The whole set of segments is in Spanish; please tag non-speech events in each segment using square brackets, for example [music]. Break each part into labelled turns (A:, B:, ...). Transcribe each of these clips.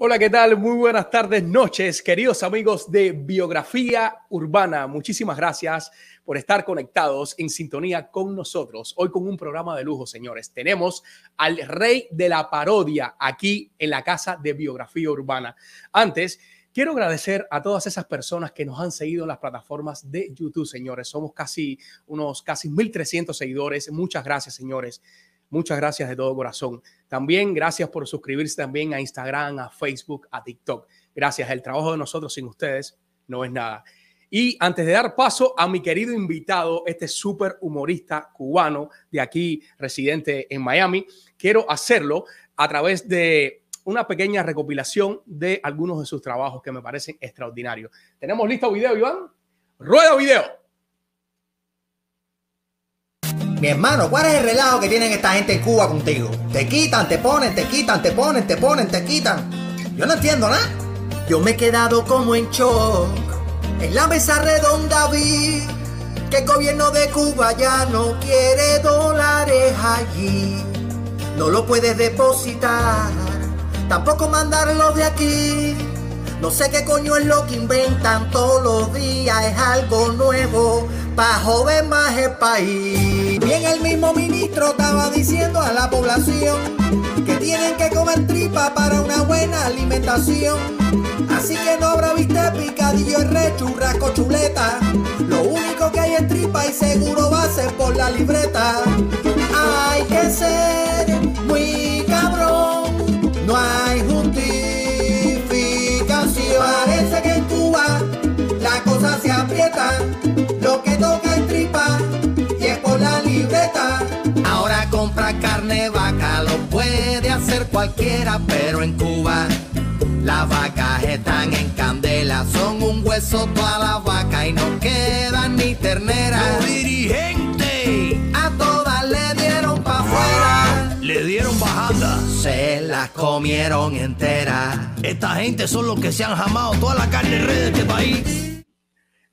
A: Hola, ¿qué tal? Muy buenas tardes, noches, queridos amigos de Biografía Urbana. Muchísimas gracias por estar conectados en sintonía con nosotros. Hoy con un programa de lujo, señores. Tenemos al rey de la parodia aquí en la casa de Biografía Urbana. Antes, quiero agradecer a todas esas personas que nos han seguido en las plataformas de YouTube, señores. Somos casi unos casi 1.300 seguidores. Muchas gracias, señores. Muchas gracias de todo corazón. También gracias por suscribirse también a Instagram, a Facebook, a TikTok. Gracias. El trabajo de nosotros sin ustedes no es nada. Y antes de dar paso a mi querido invitado, este súper humorista cubano de aquí, residente en Miami, quiero hacerlo a través de una pequeña recopilación de algunos de sus trabajos que me parecen extraordinarios. ¿Tenemos listo video, Iván? Rueda video.
B: Mi hermano, ¿cuál es el relajo que tienen esta gente en Cuba contigo? Te quitan, te ponen, te quitan, te ponen, te ponen, te quitan. Yo no entiendo nada. Yo me he quedado como en shock. En la mesa redonda vi que el gobierno de Cuba ya no quiere dólares allí. No lo puedes depositar, tampoco mandarlo de aquí. No sé qué coño es lo que inventan todos los días, es algo nuevo para joder más el país. Bien el mismo ministro estaba diciendo a la población que tienen que comer tripa para una buena alimentación. Así que no habrá viste picadillo, re, churrasco, chuleta. Lo único que hay es tripa y seguro va a ser por la libreta. Hay que ser carne vaca, lo puede hacer cualquiera, pero en Cuba las vacas están en candela, son un hueso toda la vaca y no quedan ni ternera.
C: Los dirigentes
B: a todas le dieron pa' afuera,
C: le dieron bajada.
B: se las comieron enteras.
C: Esta gente son los que se han jamado toda la carne red de este país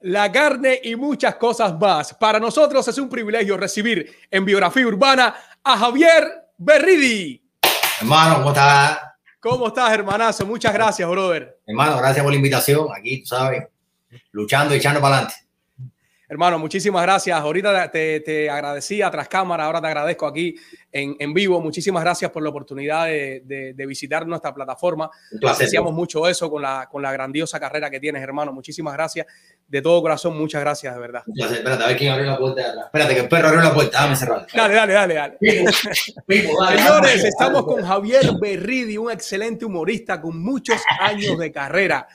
A: la carne y muchas cosas más. Para nosotros es un privilegio recibir en Biografía Urbana a Javier Berridi.
D: Hermano, ¿cómo estás?
A: ¿Cómo estás, hermanazo? Muchas gracias, brother.
D: Hermano, gracias por la invitación. Aquí, tú sabes, luchando y echando para adelante.
A: Hermano, muchísimas gracias. Ahorita te, te agradecía tras cámara, ahora te agradezco aquí en, en vivo. Muchísimas gracias por la oportunidad de, de, de visitar nuestra plataforma. Apreciamos mucho eso con la, con la grandiosa carrera que tienes, hermano. Muchísimas gracias. De todo corazón, muchas gracias, de verdad.
D: Placer. Espérate, a ver quién abrió la puerta de atrás. Espérate, que el perro abrió la puerta. Dame cerrar.
A: Dale, dale, dale, dale. Señores, estamos con Javier Berridi, un excelente humorista con muchos años de carrera.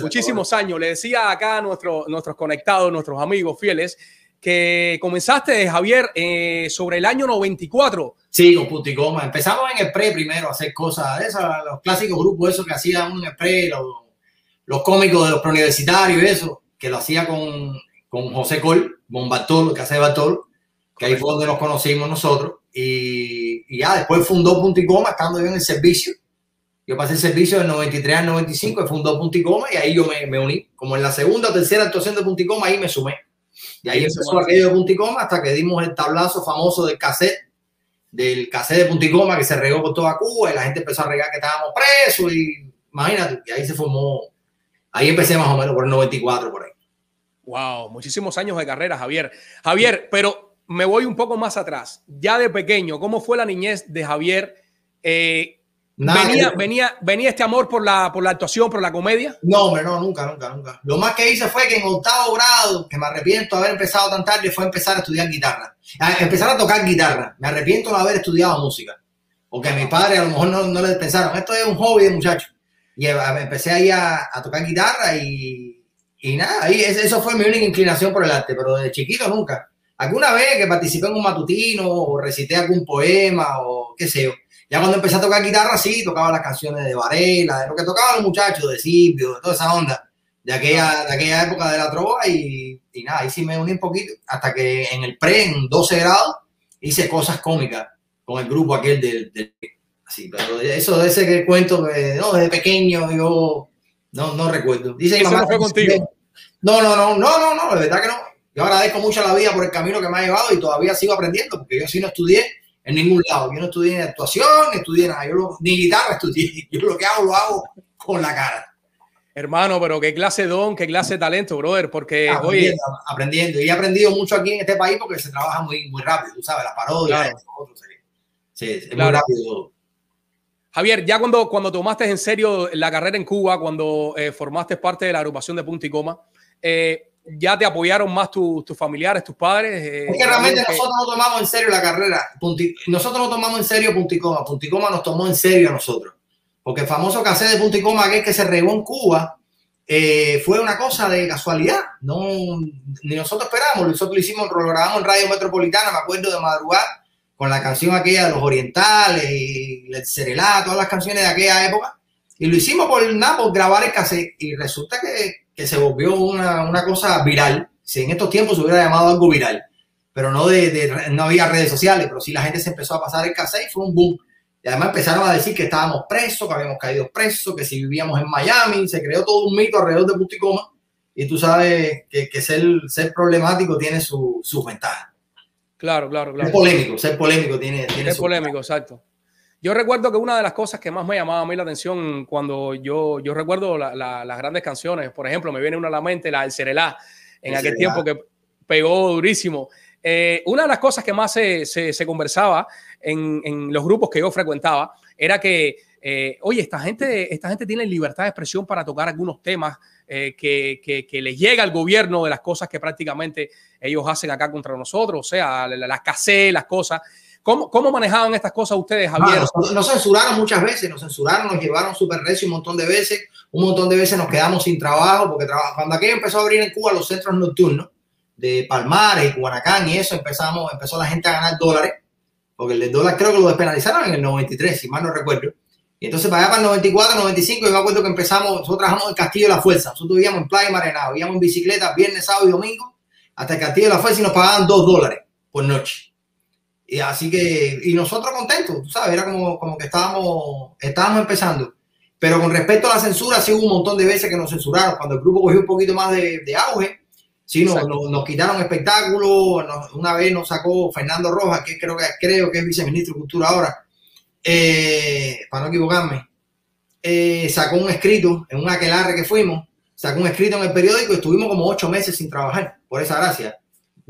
A: Muchísimos años. Le decía acá a nuestro, nuestros conectados, nuestros amigos fieles, que comenzaste, Javier, eh, sobre el año 94.
D: Sí, con Puticoma. Empezamos en el pre primero a hacer cosas de esas, los clásicos grupos esos que hacían en el pre, los, los cómicos de los preuniversitarios y eso, que lo hacía con, con José Col, con Bartol, que hace Bartol, que ahí fue donde nos conocimos nosotros. Y, y ya después fundó Punticoma estando yo en el servicio. Yo pasé el servicio del 93 al 95, y fundó Punticoma y ahí yo me, uní. Como en la segunda o tercera actuación de Punticoma, ahí me sumé. Y ahí empezó aquello de Punticoma hasta que dimos el tablazo famoso del cassette, del cassette de Punticoma que se regó por toda Cuba y la gente empezó a regar que estábamos presos y imagínate, y ahí se formó, ahí empecé más o menos por el 94 por ahí.
A: Wow, muchísimos años de carrera, Javier. Javier, pero me voy un poco más atrás. Ya de pequeño, ¿cómo fue la niñez de Javier? Eh,
D: Nada,
A: venía, venía, ¿Venía este amor por la, por la actuación, por la comedia?
D: No, hombre, no, nunca, nunca, nunca. Lo más que hice fue que en octavo grado, que me arrepiento de haber empezado tan tarde, fue empezar a estudiar guitarra. A empezar a tocar guitarra. Me arrepiento de haber estudiado música. Porque mis padres a lo mejor no, no les pensaron, esto es un hobby de muchacho. Y eh, empecé ahí a, a tocar guitarra y, y nada, ahí, es- eso fue mi única inclinación por el arte, pero desde chiquito nunca. Alguna vez que participé en un matutino o recité algún poema o qué sé yo. Ya cuando empecé a tocar guitarra, sí, tocaba las canciones de Varela, de lo que tocaban los muchachos, de Silvio, de toda esa onda, de aquella, de aquella época de la trova y, y nada, ahí sí me uní un poquito, hasta que en el pre, en 12 grados, hice cosas cómicas con el grupo aquel del... del- así, pero eso de ese que cuento que no, desde pequeño yo no, no recuerdo. Dice
A: Eso
D: mamá
A: no fue contigo.
D: No, no, no, no, no, no, de verdad que no. Yo agradezco mucho a la vida por el camino que me ha llevado y todavía sigo aprendiendo, porque yo sí no estudié en ningún lado. Yo no estudié ni actuación, ni estudié nada. Yo lo- ni guitarra estudié. [laughs] Yo lo que hago, lo hago con la cara.
A: Hermano, pero qué clase de don, qué clase de talento, brother, porque,
D: aprendiendo, aprendiendo. Y he aprendido mucho aquí en este país porque se trabaja muy, muy rápido, tú sabes, la parodia,
A: Claro.
D: esto, lo otro, sí. Sí, es
A: Claro.
D: muy rápido.
A: Javier, ya cuando, cuando tomaste en serio la carrera en Cuba, cuando eh, formaste parte de la agrupación de Punta y Coma, eh, ¿ya te apoyaron más tu- tus familiares, tus padres? Eh,
D: Es que realmente
A: que-
D: nosotros no tomamos en serio la carrera. Punti- nosotros no tomamos en serio Punticoma. Punticoma nos tomó en serio a nosotros. Porque el famoso cassette de Punticoma, aquel que se regó en Cuba, eh, fue una cosa de casualidad. No, ni nosotros esperamos. Nosotros lo hicimos, lo grabamos en Radio Metropolitana, me acuerdo de madrugar, con la canción aquella de los orientales y el Cerelá, todas las canciones de aquella época. Y lo hicimos por, nada, por grabar el cassette. Y resulta que, que se volvió una, una cosa viral. Si en estos tiempos se hubiera llamado algo viral pero no de, de- no había redes sociales, pero sí la gente se empezó a pasar el cassette y fue un boom. Y además empezaron a decir que estábamos presos, que habíamos caído presos, que si vivíamos en Miami, se creó todo un mito alrededor de Punticoma. Y tú sabes que, que ser, ser problemático tiene su- sus ventajas.
A: Claro, claro,
D: Ser
A: claro.
D: polémico, ser polémico tiene, tiene
A: Es
D: su-
A: polémico, exacto. Yo recuerdo que una de las cosas que más me llamaba a mí la atención cuando yo, yo recuerdo la- la- las grandes canciones, por ejemplo, me viene una a la mente, la del Cerelá, en
D: El
A: aquel
D: Cerelá.
A: tiempo que pegó durísimo. Eh, una de las cosas que más se, se- se conversaba en, en los grupos que yo frecuentaba era que, eh, oye, esta gente, esta gente tiene libertad de expresión para tocar algunos temas eh, que, que, que les llega al gobierno de las cosas que prácticamente ellos hacen acá contra nosotros, o sea, la- la- casé, las cosas. ¿Cómo, ¿Cómo manejaban estas cosas ustedes,
D: Ah,
A: Javier?
D: nos, nos censuraron muchas veces, nos censuraron, nos llevaron súper recio un montón de veces, un montón de veces nos quedamos sin trabajo, porque traba- cuando aquello empezó a abrir en Cuba los centros nocturnos de Palmares y Guanacán y eso, empezamos, empezó la gente a ganar dólares, porque el dólar creo que lo despenalizaron en el 93, si mal no recuerdo. Y entonces para allá para el 94, 95, yo me acuerdo que empezamos, nosotros trabajamos en el Castillo de la Fuerza, nosotros vivíamos en Playa Marenado, vivíamos en bicicleta viernes, sábado y domingo, hasta el Castillo de la Fuerza y nos pagaban dos dólares por noche. Y así que, y nosotros contentos, tú sabes, era como, como que estábamos, estábamos empezando. Pero con respecto a la censura, sí hubo un montón de veces que nos censuraron. Cuando el grupo cogió un poquito más de, de auge, sí, nos,
A: Exacto.
D: nos, nos quitaron espectáculos. nos- una vez nos sacó Fernando Rojas, que creo que, creo que es viceministro de Cultura ahora, eh, para no equivocarme, eh, sacó un escrito en un aquelarre que fuimos, sacó un escrito en el periódico y estuvimos como ocho meses sin trabajar, por esa gracia.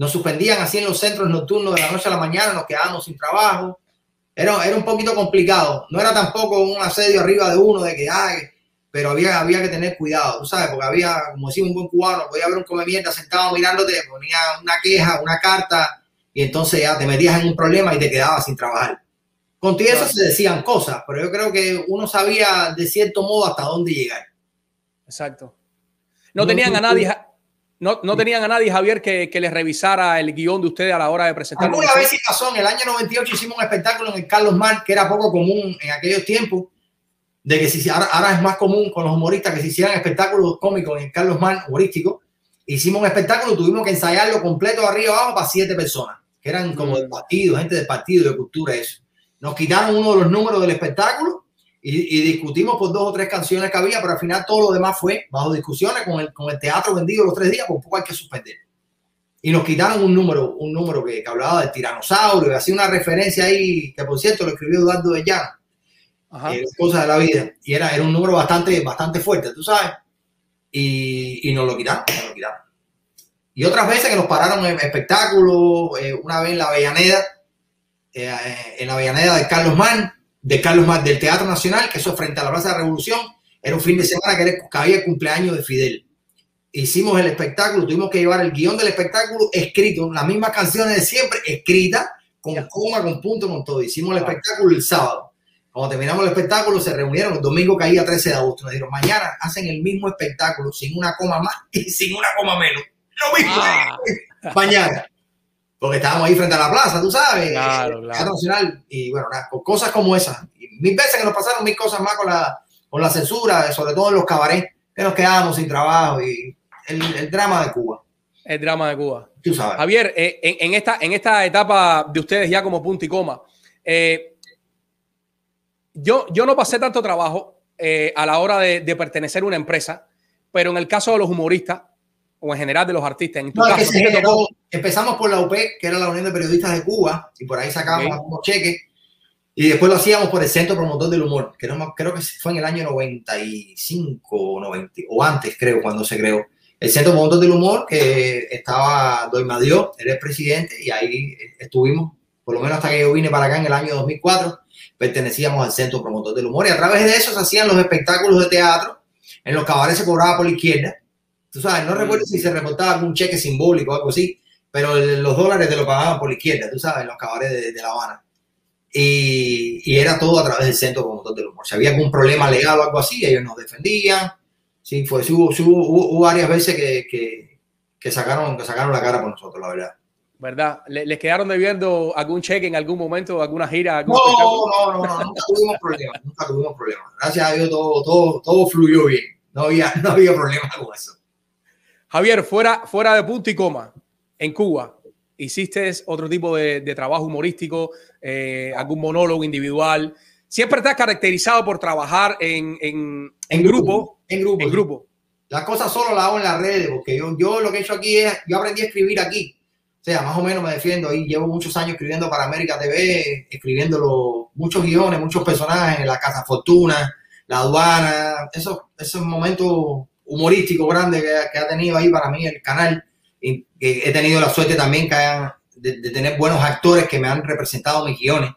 D: Nos suspendían así en los centros nocturnos de la noche a la mañana, nos quedábamos sin trabajo. Era, era un poquito complicado. No era tampoco un asedio arriba de uno de que, ay, pero había, había que tener cuidado, tú sabes, porque había, como decía un buen cubano, podía haber un come mierda sentado mirándote, ponía una queja, una carta, y entonces ya te metías en un problema y te quedabas sin trabajar. Contigo eso se decían cosas, pero yo creo que uno sabía de cierto modo hasta dónde llegar.
A: Exacto. No
D: No,
A: tenían a nadie, no, no tenían a nadie, Javier, que, que les revisara el guion de ustedes a la hora de presentar.
D: Alguna vez sí pasó, en el año 98 hicimos un espectáculo en el Carlos Mar, que era poco común en aquellos tiempos, de que si, ahora, ahora es más común con los humoristas que se hicieran espectáculos cómicos en el Carlos Mar humorístico. Hicimos un espectáculo, tuvimos que ensayarlo completo de arriba abajo para siete personas, que eran como del partido, gente del partido, de cultura, eso. Nos quitaron uno de los números del espectáculo y, y discutimos por dos o tres canciones que había, pero al final todo lo demás fue bajo discusiones con el, con el teatro vendido los tres días, por poco hay que suspender. Y nos quitaron un número, un número que, que hablaba del tiranosaurio, y hacía una referencia ahí, que por cierto lo escribió Eduardo de Llano, eh, cosas de la vida, y era, era un número bastante, bastante fuerte, tú sabes, y, y nos lo quitaron, nos lo quitaron. Y otras veces que nos pararon en espectáculos, eh, una vez en la Avellaneda, eh, en la Avellaneda de Carlos Mann, de Carlos Mann, del Teatro Nacional, que eso es frente a la Plaza de la Revolución, era un fin de semana que, era, que había el cumpleaños de Fidel hicimos el espectáculo, tuvimos que llevar el guion del espectáculo escrito, las mismas canciones de siempre, escritas, con coma, con punto, con todo. Hicimos el espectáculo el sábado. Cuando terminamos el espectáculo, se reunieron, el domingo caía 13 de agosto. Nos dijeron, mañana hacen el mismo espectáculo, sin una coma más y sin una coma menos. Lo mismo.
A: Ah, [laughs]
D: Mañana. Porque estábamos ahí frente a la plaza, tú sabes.
A: Claro,
D: el
A: claro.
D: Nacional. Y bueno, nada, cosas como esas. Y mil veces que nos pasaron mil cosas más con la, con la censura, sobre todo en los cabarets, que nos quedábamos sin trabajo y el, el drama de Cuba.
A: el drama de Cuba.
D: Tú sabes.
A: Javier, eh, en, en esta, en esta etapa de ustedes ya como punto y coma, eh, yo, yo no pasé tanto trabajo eh, a la hora de, de pertenecer a una empresa, pero en el caso de los humoristas, o en general de los artistas? En tu
D: No, es
A: caso,
D: generó- empezamos por la UP, que era la Unión de Periodistas de Cuba, y por ahí sacábamos
A: Ok.
D: algunos cheques. Y después lo hacíamos por el Centro Promotor del Humor, que no creo que fue en el año 95 o 90, o antes creo, cuando se creó. El Centro Promotor del Humor, que estaba Doy Dios, era el presidente, y ahí estuvimos, por lo menos hasta que yo vine para acá en el año 2004, pertenecíamos al Centro Promotor del Humor, y a través de eso se hacían los espectáculos de teatro, en los cabarets se cobraba por la izquierda, tú sabes, no recuerdo si se reportaba algún cheque simbólico o algo así, pero los dólares te lo pagaban por la izquierda, tú sabes, en los cabarets de, de La Habana. Y, y era todo a través del Centro Promotor del Humor. Si había algún problema legal o algo así, ellos nos defendían. Sí, fue, hubo, hubo- hubo- varias veces que, que, que sacaron, que sacaron la cara por nosotros, la verdad.
A: ¿Verdad? ¿Le- ¿Les quedaron debiendo algún cheque en algún momento, alguna gira? Algún
D: No, no, no, no, nunca tuvimos problemas, nunca tuvimos problemas. Gracias a Dios todo, todo, todo fluyó bien. No había, no había problema con eso.
A: Javier, fuera, fuera de punto y coma, en Cuba, ¿hiciste otro tipo de, de trabajo humorístico, eh, algún monólogo individual? Siempre te has caracterizado por trabajar en, en, en grupo,
D: En grupo.
A: en grupo.
D: Las cosas solo las hago en las redes, porque yo, yo lo que he hecho aquí es, yo aprendí a escribir aquí. O sea, más o menos me defiendo y llevo muchos años escribiendo para América TV, escribiendo los- muchos guiones, muchos personajes, La Casa Fortuna, La Aduana, esos, esos momentos humorísticos grandes que, que ha tenido ahí para mí el canal. Y que he tenido la suerte también que hayan- de, de tener buenos actores que me han representado mis guiones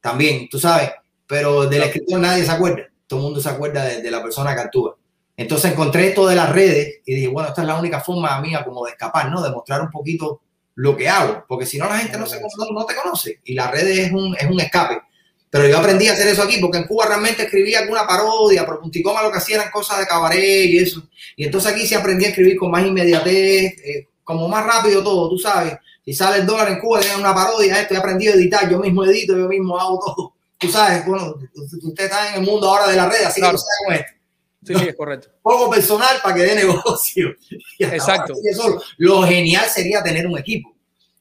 D: también, tú sabes. Pero del escritor nadie se acuerda. Todo el mundo se acuerda de, de la persona que actúa. Entonces encontré esto de las redes y dije, bueno, esta es la única forma mía como de escapar, ¿no? De mostrar un poquito lo que hago, porque si no la gente no, se, no, no te conoce y las redes es un, es un escape. Pero yo aprendí a hacer eso aquí porque en Cuba realmente escribía alguna parodia, pero Punticoma lo que hacía eran cosas de cabaret y eso. Y entonces aquí sí aprendí a escribir con más inmediatez, eh, como más rápido todo, tú sabes. Si sale el dólar en Cuba, tiene una parodia, esto, he aprendido a editar, yo mismo edito, yo mismo hago todo. Tú sabes, bueno, usted está en el mundo ahora de las redes, así
A: Claro.
D: que no sabe cómo es
A: Sí, sí, es correcto.
D: poco personal para que dé negocio. [laughs]
A: Exacto.
D: Lo genial sería tener un equipo,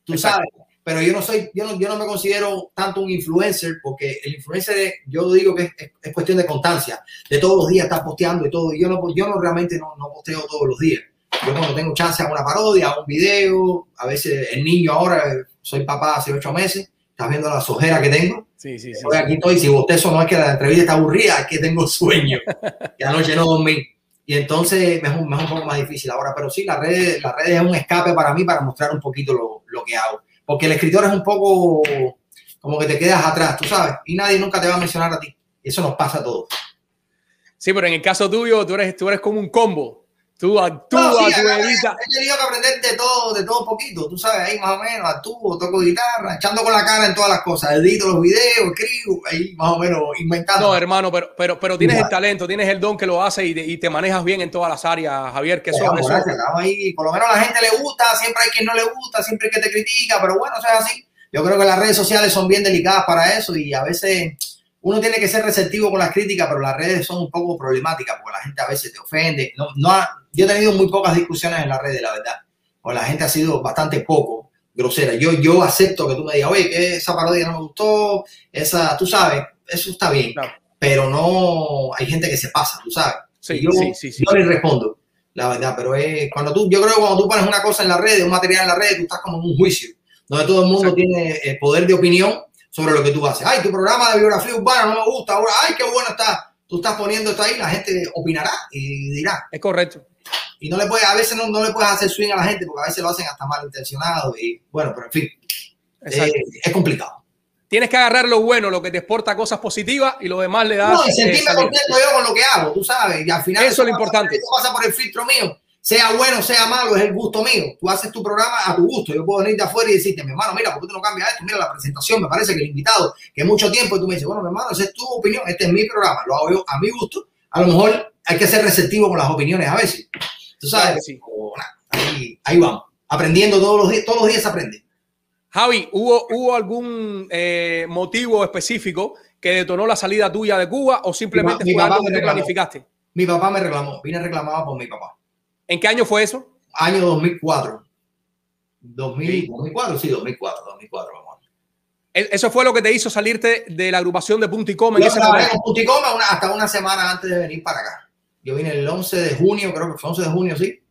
D: tú
A: Exacto.
D: sabes. Pero yo no soy, yo no, yo no me considero tanto un influencer, porque el influencer, yo digo que es, es- es cuestión de constancia, de todos los días estar posteando y todo. Y yo no, yo no realmente no, no posteo todos los días. Yo cuando tengo chance hago una parodia, hago un video, a veces el niño ahora, soy papá hace ocho meses, estás viendo la sojera que tengo.
A: Sí, sí, sí.
D: Hoy aquí estoy, si bostezo no es que la entrevista está aburrida, es que tengo sueño. Y anoche no dormí. Y entonces me es, un, me es un poco más difícil ahora. Pero sí, las redes, las redes es un escape para mí para mostrar un poquito lo, lo que hago. Porque el escritor es un poco como que te quedas atrás, tú sabes. Y nadie nunca te va a mencionar a ti. Eso nos pasa a todos.
A: Sí, pero en el caso tuyo, tú eres, tú eres como un combo. Tú actúas,
D: No, sí,
A: tú editas.
D: He tenido que aprender de todo, de todo poquito, tú sabes, ahí más o menos, actúo, toco guitarra, echando con la cara en todas las cosas, edito los videos, escribo, ahí más o menos inventando.
A: No, hermano, pero, pero, pero tienes el talento, tienes el don que lo hace y te, y te manejas bien en todas las áreas, Javier, que eso,
D: Estamos,
A: eso-
D: ahí. Por lo menos a la gente le gusta, siempre hay quien no le gusta, siempre hay que te critica, pero bueno, eso es así. Yo creo que las redes sociales son bien delicadas para eso y a veces uno tiene que ser receptivo con las críticas, pero las redes son un poco problemáticas porque la gente a veces te ofende. No, no ha- yo he tenido muy pocas discusiones en las redes, la verdad. O la gente ha sido bastante poco grosera. Yo, yo acepto que tú me digas, oye, que esa parodia no me gustó, esa, tú sabes, eso está bien.
A: Claro.
D: Pero no, hay gente que se pasa, tú sabes.
A: Sí,
D: yo,
A: sí, sí, sí.
D: yo le respondo, la verdad, pero es cuando tú, yo creo que cuando tú pones una cosa en la red, un material en la red, tú estás como en un juicio, donde todo el mundo
A: Exacto.
D: tiene el poder de opinión sobre lo que tú haces. Ay, tu programa de biografía urbana no me gusta, ahora, ay, qué bueno está. Tú estás poniendo esto ahí, la gente opinará y dirá.
A: es correcto.
D: Y no le puedes, a veces no, no le puedes hacer swing a la gente porque a veces lo hacen hasta malintencionado y bueno, pero en fin, eh, es complicado.
A: Tienes que agarrar lo bueno, lo que te exporta cosas positivas y lo demás le das.
D: No, y
A: eh,
D: sentirme
A: salida.
D: contento yo con lo que hago, tú sabes. Y al final
A: Eso es lo importante.
D: Eso pasa por el filtro mío. Sea bueno, sea malo, es el gusto mío. Tú haces tu programa a tu gusto. Yo puedo venir de afuera y decirte, mi hermano, mira, ¿por qué tú no cambias esto? Mira la presentación, me parece que el invitado, que mucho tiempo, y tú me dices, bueno, mi hermano, esa es tu opinión, este es mi programa, lo hago yo a mi gusto. A lo mejor hay que ser receptivo con las opiniones a veces. Tú sabes,
A: Claro sí.
D: Ahí, ahí vamos. Aprendiendo todos los días, todos los días se aprende.
A: Javi, ¿hubo, ¿hubo algún eh, motivo específico que detonó la salida tuya de Cuba o simplemente
D: Mi
A: fue algo que tú
D: reclamó.
A: planificaste?
D: Mi papá me reclamó, vine reclamado por mi papá.
A: ¿En qué año fue eso?
D: Año 2004. 2000,
A: Sí.
D: 2004, sí, 2004, 2004, vamos.
A: Eso fue lo que te hizo salirte de la agrupación de Punto y Coma en
D: Yo
A: ese
D: trabajé
A: momento.
D: con Puticoma una- hasta una semana antes de venir para acá. Yo vine el 11 de junio, creo que fue 11 de junio, sí,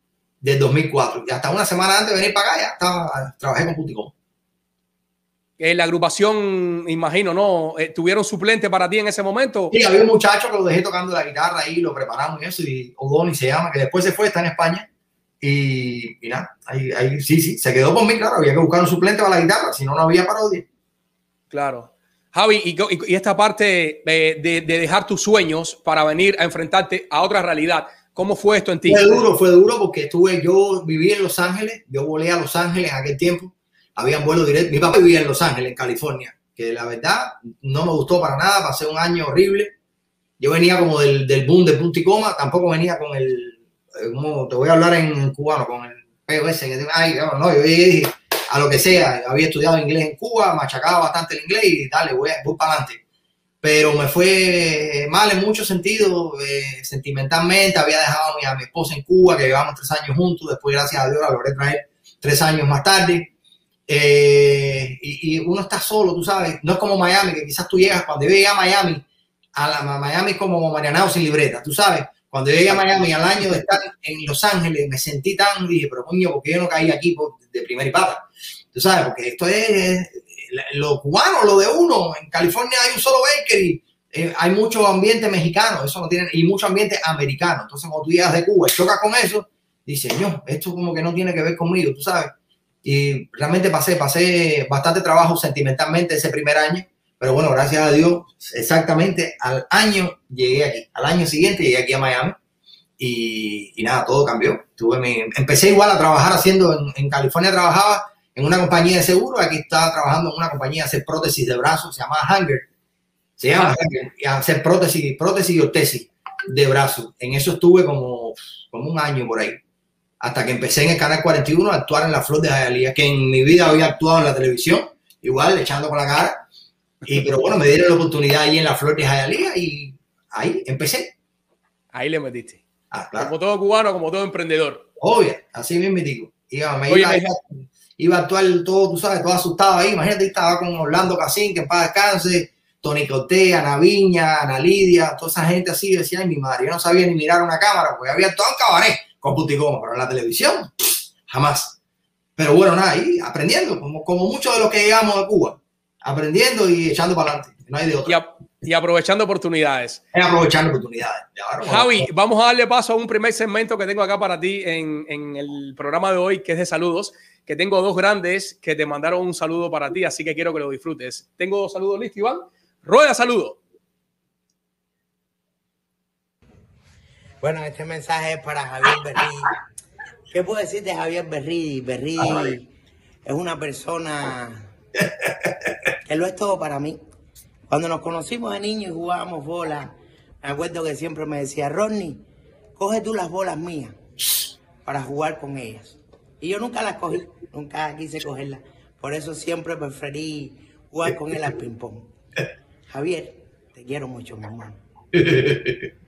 D: del 2004. Y hasta una semana antes de venir para acá ya estaba, trabajé con Puticom.
A: Eh, la agrupación, imagino, ¿no? Eh, ¿Tuvieron suplente para ti en ese momento?
D: Sí, había un muchacho que lo dejé tocando la guitarra ahí, lo preparamos y eso, y Odoni se llama, que después se fue, está en España. Y, y nada, ahí, ahí, sí, sí, se quedó mí, claro, había que buscar un suplente para la guitarra, si no, no había parodia.
A: Claro. Javi, y, y esta parte de, de, de, dejar tus sueños para venir a enfrentarte a otra realidad, ¿cómo fue esto en ti?
D: Fue duro, fue duro porque estuve, yo viví en Los Ángeles, yo volé a Los Ángeles en aquel tiempo, habían vuelos directos, mi papá vivía en Los Ángeles, en California, que la verdad no me gustó para nada, pasé un año horrible, yo venía como del, del boom de punto y coma, tampoco venía con el, como te voy a hablar en cubano, con el POS, que ay, no, no, yo dije, a lo que sea. Había estudiado inglés en Cuba, machacaba bastante el inglés y dale, voy, voy para adelante. Pero me fue mal en muchos sentidos, eh, sentimentalmente. Había dejado a mi, a mi, esposa en Cuba, que llevamos tres años juntos. Después, gracias a Dios, la logré traer tres años más tarde. Eh, y, uno está solo, tú sabes. No es como Miami, que quizás tú llegas, cuando yo llegué a Miami, a, la, a Miami es como Marianao sin libreta, tú sabes. Cuando llegué a Miami al año de estar en Los Ángeles, me sentí tan, dije, pero coño, ¿por qué yo no caí aquí de primera y pata? Tú sabes, porque esto es lo cubano, lo de uno. En California hay un solo bakery, eh, hay mucho ambiente mexicano, eso no tiene, y mucho ambiente americano. Entonces, cuando tú llegas de Cuba y chocas con eso, dices, no, esto como que no tiene que ver conmigo, tú sabes. Y realmente pasé, pasé bastante trabajo sentimentalmente ese primer año, pero bueno, gracias a Dios, exactamente al año llegué aquí, al año siguiente llegué aquí a Miami. Y, y nada, todo cambió. Tuve mi, empecé igual a trabajar haciendo, en, en California trabajaba en una compañía de seguro, aquí estaba trabajando en una compañía de hacer prótesis de brazos, se llama Hanger, se llama Hanger, y hacer prótesis, prótesis y ortesis de brazos. En eso estuve como, como un año por ahí, hasta que empecé en el Canal 41 a actuar en La Flor de Jayalía, que en mi vida había actuado en la televisión, igual, echando con la cara, y, pero bueno, me dieron la oportunidad ahí en La Flor de Jayalía y ahí empecé.
A: Ahí le metiste. Ah, claro. Como todo cubano, como todo emprendedor.
D: Obvio, así mismo digo. Iba, me Oye, iba, me iba a actuar todo, tú sabes, todo asustado ahí. Imagínate, estaba con Orlando Casín, que en paz descanse, Tony Coté, Ana Viña, Ana Lidia, toda esa gente así. Decía, ay, mi madre, yo no sabía ni mirar una cámara, porque había todo en cabaret con Puticoma, pero en la televisión, jamás. Pero bueno, nada, ahí aprendiendo, como, como muchos de los que llegamos a Cuba, aprendiendo y echando para adelante. No hay de otra.
A: Y, aprovechando oportunidades.
D: Es aprovechando oportunidades.
A: Ahora, Javi, vamos a darle paso a un primer segmento que tengo acá para ti en, en el programa de hoy, que es de saludos que tengo dos grandes que te mandaron un saludo para ti, así que quiero que lo disfrutes. Tengo dos saludos listos, Iván. Rueda, saludo.
E: Bueno, este mensaje es para Javier Berrí. ¿Qué puedo decir de Javier Berrí? Berrí es una persona que lo es todo para mí. Cuando nos conocimos de niño y jugábamos bola, me acuerdo que siempre me decía, Rodney, coge tú las bolas mías para jugar con ellas. Y yo nunca las cogí, nunca quise cogerlas. Por eso siempre preferí jugar con él al ping-pong. Javier, te quiero mucho, mi hermano. [laughs]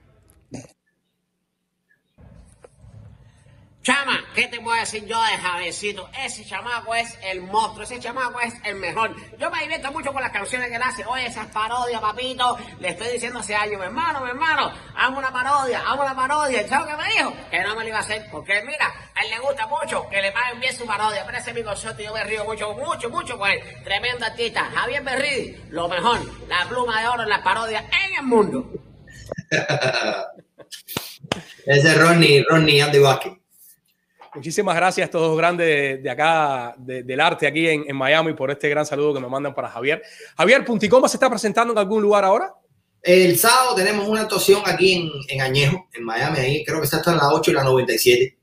F: Chama, ¿qué te a decir yo de Javecito? Ese chamaco es el monstruo, ese chamaco es el mejor. Yo me divierto mucho con las canciones que él hace. Oye, esas parodias, papito. Le estoy diciendo hace años, mi hermano, mi hermano, amo una parodia, amo una parodia. ¿Y sabes qué me dijo? Que no me lo iba a hacer. Porque mira, a él le gusta mucho que le paguen bien su parodia. Pero ese amigo Soto, yo me río mucho, mucho, mucho con él. Tremendo artista. Javier Berridi, lo mejor. La pluma de oro en las parodias en el mundo. [laughs]
D: ese es Ronnie, Ronnie Andy.
A: Muchísimas gracias a estos dos grandes de, acá, de, del arte aquí en, en, Miami, por este gran saludo que me mandan para Javier. Javier, ¿Punticoma se está presentando en algún lugar ahora?
D: El sábado tenemos una actuación aquí en, en Añejo, en Miami, ahí creo que está hasta en la 8 y la 97.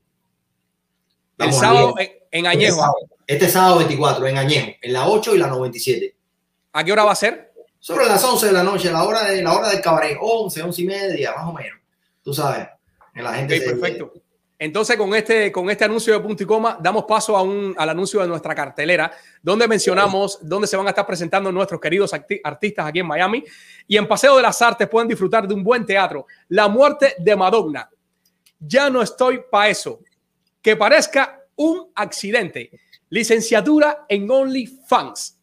A: Vamos el sábado en, en, Añejo.
D: Este sábado, este sábado, 24, en Añejo, en la 8 y la 97.
A: ¿A qué hora va a ser?
D: Sobre las 11 de la noche, la hora, de, la hora del cabaret, 11, 11 y media, más o menos. Tú sabes, la gente
A: okay, se, perfecto. Entonces, con este, con este anuncio de punto y coma, damos paso a un, al anuncio de nuestra cartelera, donde mencionamos dónde se van a estar presentando nuestros queridos artistas aquí en Miami. Y en Paseo de las Artes pueden disfrutar de un buen teatro. La muerte de Madonna. Ya no estoy para eso. Que parezca un accidente. Licenciatura en OnlyFans.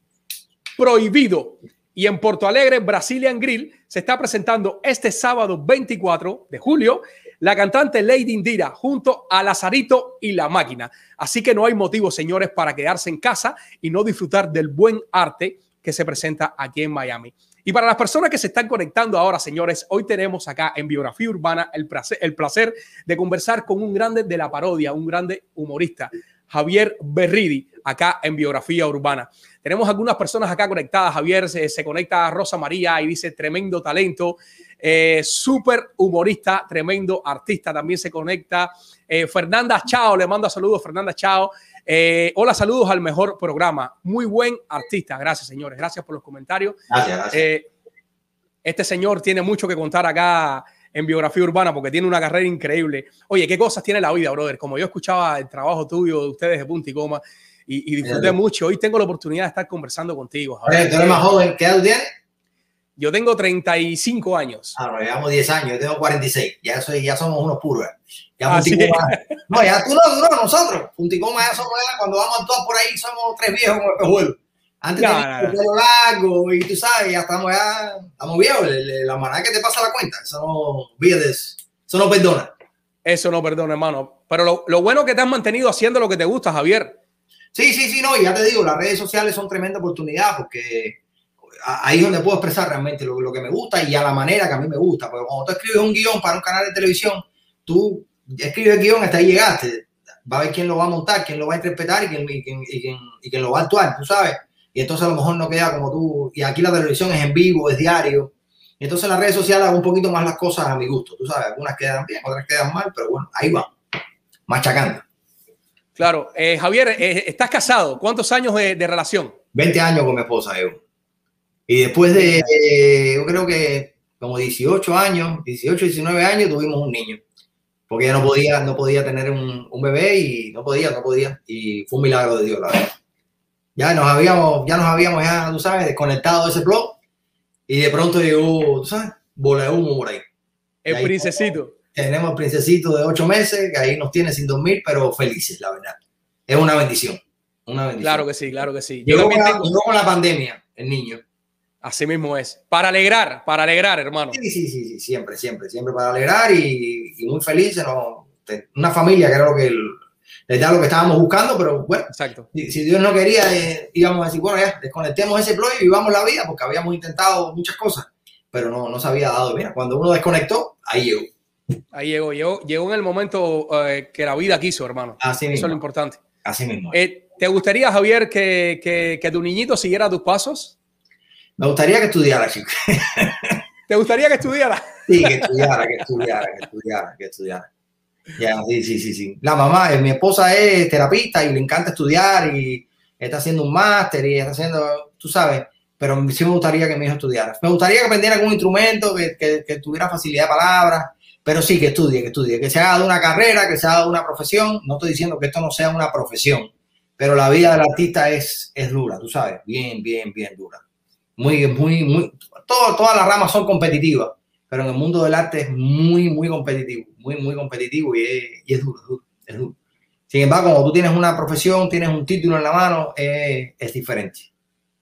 A: Prohibido. Y en Porto Alegre, Brazilian Grill, se está presentando este sábado 24 de julio la cantante Lady Indira, junto a Lazarito y La Máquina. Así que no hay motivo, señores, para quedarse en casa y no disfrutar del buen arte que se presenta aquí en Miami. Y para las personas que se están conectando ahora, señores, hoy tenemos acá en Biografía Urbana el placer, de conversar con un grande de la parodia, un grande humorista, Javier Berridi, acá en Biografía Urbana. Tenemos algunas personas acá conectadas. Javier se, se conecta a Rosa María y dice tremendo talento, eh, súper humorista, tremendo artista. También se conecta eh, Fernanda Chao, le mando saludos, Fernanda Chao. Eh, hola, saludos al mejor programa. Muy buen artista. Gracias, señores. Gracias por los comentarios.
D: Gracias, gracias.
A: Eh, este señor tiene mucho que contar acá en biografía urbana porque tiene una carrera increíble. Oye, qué cosas tiene la vida, brother. Como yo escuchaba el trabajo tuyo de ustedes de punta y coma y, y disfruté mucho. Hoy tengo la oportunidad de estar conversando contigo.
D: Oye, tú eres más joven. ¿Qué edad tienes?
A: Yo tengo 35 años.
D: Ah, nos llevamos 10 años. Yo tengo 46. Ya, soy, ya somos unos puros. Ya
A: Así
D: Punticoma- No, ya tú no, no, nosotros. Punticoma ya somos, ya, cuando vamos a actuar por ahí, somos tres viejos con espejuelos. Antes
A: No,
D: teníamos
A: no,
D: el pelo largo y tú sabes, ya estamos ya, estamos viejos. La manera que te pasa la cuenta, eso no, de eso. Eso no perdona.
A: Eso no, perdón, hermano. Pero lo, lo bueno que te has mantenido haciendo lo que te gusta, Javier.
D: Sí, sí, sí, no, y ya te digo, las redes sociales son tremenda oportunidad porque ahí es donde puedo expresar realmente lo, lo que me gusta y a la manera que a mí me gusta. Porque cuando tú escribes un guion para un canal de televisión, tú escribes el guion, hasta ahí llegaste. Va a ver quién lo va a montar, quién lo va a interpretar y quién, y quién, y quién- y quién lo va a actuar, tú sabes. Y entonces a lo mejor no queda como tú. Y aquí la televisión es en vivo, es diario. Y entonces las redes sociales hago un poquito más las cosas a mi gusto, tú sabes. Algunas quedan bien, otras quedan mal, pero bueno, ahí va. Machacando.
A: Claro. Eh, Javier, eh, estás casado. ¿Cuántos años de, de relación?
D: 20 años con mi esposa, Evo. Y después de, eh, yo creo que como 18 años, 18, 19 años, tuvimos un niño. Porque ella no podía, no podía tener un, un bebé y no podía, no podía. Y fue un milagro de Dios, la verdad. Ya nos habíamos, ya nos habíamos, ya, tú sabes, desconectado de ese blog. Y de pronto llegó, tú sabes, bola de humo por ahí.
A: El
D: Ahí-
A: princesito.
D: Tenemos el princesito de 8 meses, que ahí nos tiene sin dormir, pero felices, la verdad. Es una bendición. Una bendición.
A: Claro que sí, claro que sí. Yo
D: Llegó, con la, llegó con la pandemia, el niño.
A: Así mismo es. Para alegrar, para alegrar, hermano.
D: Sí, sí, sí, sí, siempre, siempre, siempre para alegrar y, y muy felices. ¿no? Una familia que era lo que, el- era lo que estábamos buscando, pero bueno,
A: Exacto.
D: si, si Dios no quería, eh, íbamos a decir, bueno, ya, desconectemos ese blog y vivamos la vida, porque habíamos intentado muchas cosas, pero no, no se había dado. Mira, cuando uno desconectó, ahí llegó.
A: Ahí llegó, llegó, llegó en el momento eh, que la vida quiso, hermano.
D: Así
A: Eso es lo
D: mismo.
A: importante.
D: Así mismo.
A: Eh, ¿Te gustaría, Javier, que, que, que tu niñito siguiera tus pasos?
D: Me gustaría que estudiara, chico.
A: ¿Te gustaría que estudiara?
D: Sí, que estudiara, que estudiara, que estudiara, que estudiara. Ya, sí, sí, sí, sí. La mamá, eh, mi esposa es terapista y le encanta estudiar y está haciendo un máster y está haciendo, tú sabes, pero sí me gustaría que mi hijo estudiara. Me gustaría que aprendiera algún instrumento, que, que, que tuviera facilidad de palabras, pero sí que estudie, que estudie, que se haga de una carrera, que se haga de una profesión. No estoy diciendo que esto no sea una profesión, pero la vida del artista es, es dura, tú sabes, bien, bien, bien dura. Muy, muy, muy, todo, todas las ramas son competitivas pero en el mundo del arte es muy, muy competitivo, muy, muy competitivo y es, y es duro, es duro, es duro. Sin embargo, cuando tú tienes una profesión, tienes un título en la mano, eh, es diferente.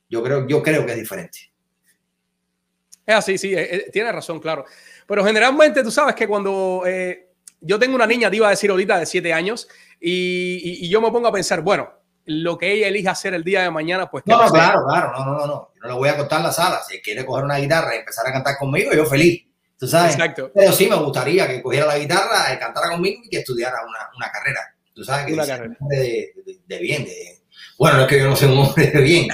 D: Yo creo, yo creo que es diferente.
A: Es así, sí, eh, eh, tienes razón, claro. Pero generalmente tú sabes que cuando eh, yo tengo una niña, te iba a decir ahorita, de 7 años, y, y- y yo me pongo a pensar, bueno, lo que ella elija hacer el día de mañana, pues que
D: No, no,
A: sea.
D: claro, claro, no, no, no, no. Yo no le voy a cortar la sala. Si quiere coger una guitarra y empezar a cantar conmigo, yo feliz. ¿Tú sabes?
A: Exacto.
D: Pero sí me gustaría que cogiera la guitarra, y cantara conmigo y que estudiara una, una carrera. Tú sabes que
A: Una carrera.
D: de, de- de bien. De, bueno, no es que yo no soy un hombre de bien.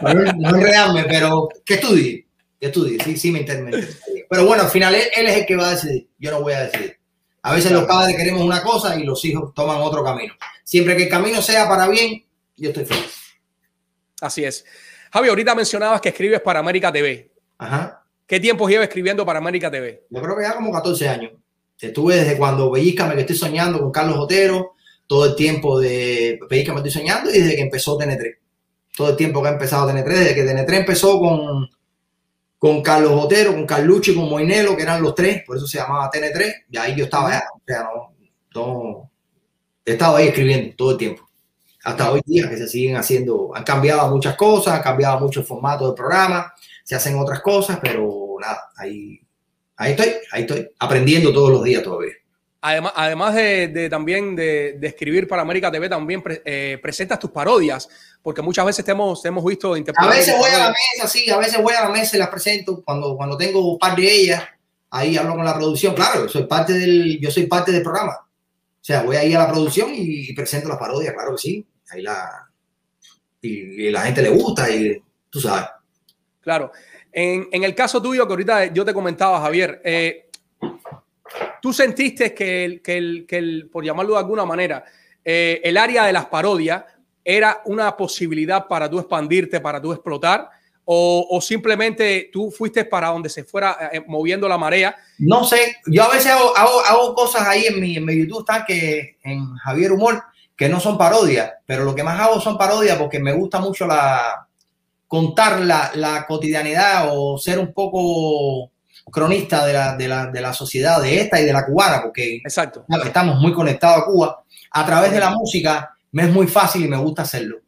D: No, no enredarme, pero que estudie. Que estudie. Sí, sí, me inter- me interesaría. Pero bueno, al final él, él es el que va a decidir. Yo no voy a decidir. A veces los padres queremos una cosa y los hijos toman otro camino. Siempre que el camino sea para bien, yo estoy feliz.
A: Así es. Javi, ahorita mencionabas que escribes para América TV.
D: Ajá.
A: ¿Qué tiempo llevas escribiendo para América TV?
D: Yo creo que ya como 14 años. Estuve desde cuando Pellizcame que estoy soñando con Carlos Otero, todo el tiempo de Pellizcame estoy soñando y desde que empezó TN3. Todo el tiempo que ha empezado TN3, desde que TN3 empezó con, con Carlos Otero, con Carlucho y con Moinelo, que eran los tres, por eso se llamaba TN3, y ahí yo estaba ya. O sea, no, no- he estado ahí escribiendo todo el tiempo. Hasta hoy día que se siguen haciendo, han cambiado muchas cosas, han cambiado mucho el formato del programa, se hacen otras cosas, pero nada, ahí, ahí estoy, ahí estoy, aprendiendo todos los días todavía.
A: Además, además de, de también de, de, escribir para América TV, también pre, eh, presentas tus parodias, porque muchas veces te hemos, te hemos visto
D: A veces voy a la mesa, sí, a veces voy a la mesa y las presento cuando, cuando tengo un par de ellas. Ahí hablo con la producción. Claro, soy parte del, yo soy parte del programa. O sea, voy ahí a la producción y, y presento las parodias, claro que sí. Ahí la, y, y la gente le gusta y tú sabes.
A: Claro. En, en, el caso tuyo, que ahorita yo te comentaba, Javier, eh, tú sentiste que, el, que, el, que el, por llamarlo de alguna manera, eh, el área de las parodias era una posibilidad para tú expandirte, para tú explotar, o, o simplemente tú fuiste para donde se fuera eh, moviendo la marea.
D: No sé, yo a veces hago, hago, hago cosas ahí en mi, en mi YouTube, está que en Javier Humor, que no son parodias, pero lo que más hago son parodias porque me gusta mucho la contar la, la cotidianidad o ser un poco cronista de la, de, la, de la sociedad de esta y de la cubana, porque
A: Exacto.
D: estamos muy conectados a Cuba. A través de la música me es muy fácil y me gusta hacerlo.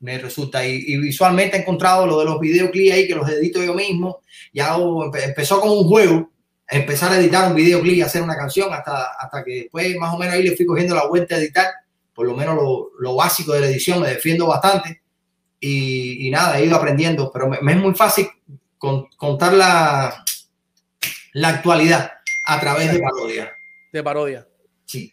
D: Me resulta. Y, y visualmente he encontrado lo de los videoclips ahí, que los edito yo mismo. Ya empezó como un juego, empezar a editar un videoclip y hacer una canción, hasta, hasta que después más o menos ahí le fui cogiendo la vuelta a editar. Por lo menos lo, lo básico de la edición me defiendo bastante. Y, y nada, he ido aprendiendo, pero me, me es muy fácil con, contar la, la actualidad a través de parodia.
A: De parodia.
D: Sí.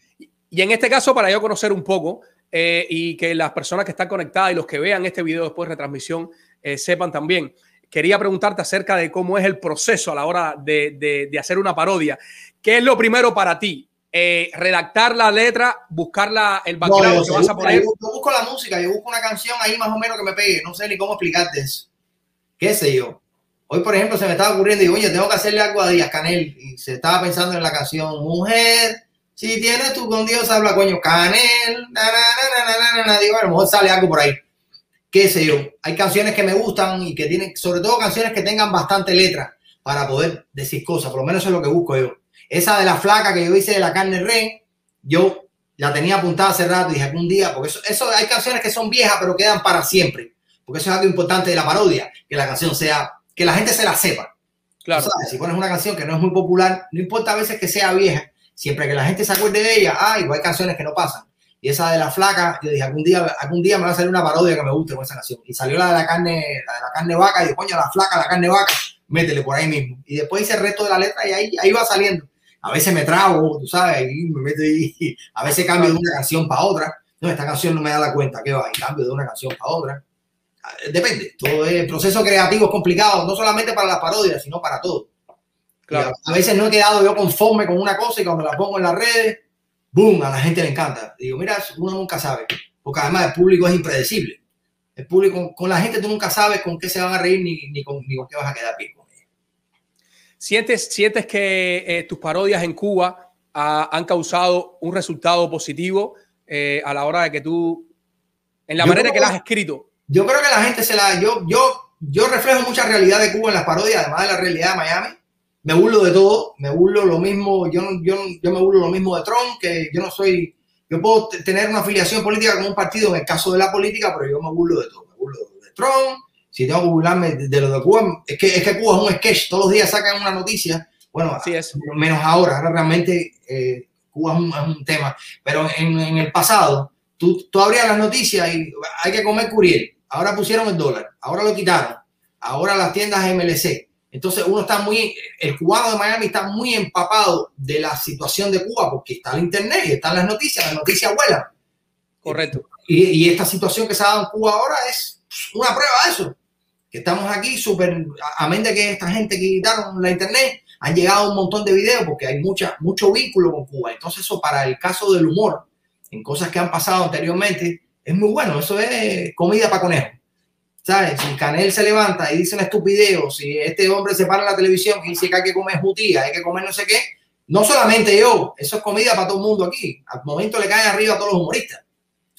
A: Y en este caso, para yo conocer un poco eh, y que las personas que están conectadas y los que vean este video después de retransmisión eh, sepan también, quería preguntarte acerca de cómo es el proceso a la hora de, de, de hacer una parodia. ¿Qué es lo primero para ti? Eh, redactar la letra, buscar la, el background
D: no,
A: que vas a poner.
D: Yo, yo busco la música, yo busco una canción ahí más o menos que me pegue. No sé ni cómo explicarte eso. ¿Qué sé yo? Hoy, por ejemplo, se me estaba ocurriendo y oye, tengo que hacerle algo a Díaz Canel. Y se estaba pensando en la canción Mujer, si tienes tú con Dios, habla coño, Canel. Na, na, na, Digo, a lo mejor sale algo por ahí. Qué sé yo. Hay canciones que me gustan y que tienen, sobre todo canciones que tengan bastante letra para poder decir cosas. Por lo menos eso es lo que busco yo. Esa de la flaca que yo hice de la carne rey, yo la tenía apuntada hace rato y dije algún día, porque eso, eso hay canciones que son viejas pero quedan para siempre. Porque eso es algo importante de la parodia, que la canción sea que la gente se la sepa.
A: Claro.
D: ¿Sabes? Si pones una canción que no es muy popular, no importa a veces que sea vieja, siempre que la gente se acuerde de ella, ay, hay canciones que no pasan. Y esa de la flaca, yo dije, algún día, algún día me va a salir una parodia que me guste con esa canción. Y salió la de la carne, la de la carne vaca, y dije, coño, la flaca, la carne vaca, métele por ahí mismo. Y después hice el resto de la letra y ahí, ahí va saliendo. A veces me trago, tú sabes, y me meto ahí. A veces cambio de una canción para otra. No, esta canción no me da la cuenta, que va, y cambio de una canción para otra depende. Todo el proceso creativo es complicado, no solamente para las parodias, sino para todo. Claro. A, veces no he quedado yo conforme con una cosa y cuando la pongo en las redes, ¡boom! A la gente le encanta. Digo, mira, uno nunca sabe, porque además el público es impredecible. El público, con la gente tú nunca sabes con qué se van a reír ni, ni, con, ni con qué vas a quedar ellos.
A: ¿Sientes, sientes que eh, tus parodias en Cuba ah, han causado un resultado positivo eh, a la hora de que tú, en la yo manera que las has escrito,
D: yo creo que la gente se la. Yo, yo, yo reflejo mucha realidad de Cuba en las parodias, además de la realidad de Miami. Me burlo de todo, me burlo lo mismo, yo, yo, yo me burlo lo mismo de Trump, que yo no soy. Yo puedo tener una afiliación política con un partido en el caso de la política, pero yo me burlo de todo. Me burlo de Trump, si tengo que burlarme de, lo de Cuba, es que, es que Cuba es un sketch, todos los días sacan una noticia. Bueno,
A: Así es.
D: menos ahora, ahora realmente eh, Cuba es un, es un, tema. Pero en, en el pasado, tú, tú abrías las noticias y hay que comer curiel ahora pusieron el dólar, ahora lo quitaron, ahora las tiendas MLC. Entonces uno está muy, el cubano de Miami está muy empapado de la situación de Cuba porque está el internet y están las noticias, las noticias vuelan.
A: Correcto.
D: Y, y esta situación que se ha dado en Cuba ahora es una prueba de eso. Que estamos aquí súper, amén de que esta gente que quitaron la internet, han llegado un montón de videos porque hay mucha, mucho vínculo con Cuba. Entonces eso para el caso del humor, en cosas que han pasado anteriormente, es muy bueno, eso es comida para conejo. ¿Sabes? Si Canel se levanta y dice una estupidez, si este hombre se para en la televisión y dice que hay que comer jutía, hay que comer no sé qué, no solamente yo, eso es comida para todo el mundo aquí. Al momento le caen arriba a todos los humoristas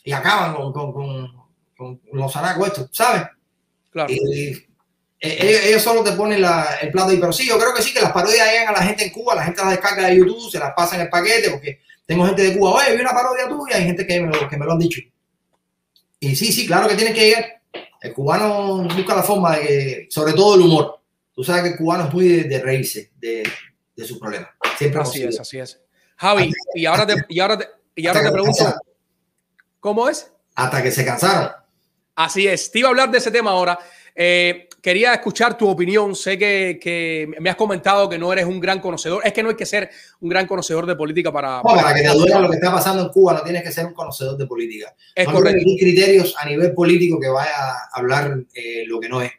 D: y acaban con, con, con, con los zaracos estos, ¿sabes?
A: Claro.
D: Y, ellos, solo te ponen la, el plato ahí, pero sí, yo creo que sí, que las parodias llegan a la gente en Cuba, la gente las descarga de YouTube, se las pasa en el paquete, porque tengo gente de Cuba, oye, vi una parodia tuya, hay gente que me lo, que me lo han dicho. Y sí, sí, claro que tiene que llegar. El cubano busca la forma de que, sobre todo el humor. Tú sabes que el cubano es muy de, de reírse de, de sus problemas. Siempre
A: así es, así es. Javi, y ahora te, y ahora te, y ahora te pregunto, ¿cómo es?
D: Hasta que se cansaron.
A: Así es, te iba a hablar de ese tema ahora. Eh, quería escuchar tu opinión. Sé que, que, me has comentado que no eres un gran conocedor. Es que no hay que ser un gran conocedor de política para.
D: No, para que te duela lo que está pasando en Cuba, no tienes que ser un conocedor de política.
A: Es
D: no
A: correcto.
D: Hay criterios a nivel político que vaya a hablar eh, lo que no es.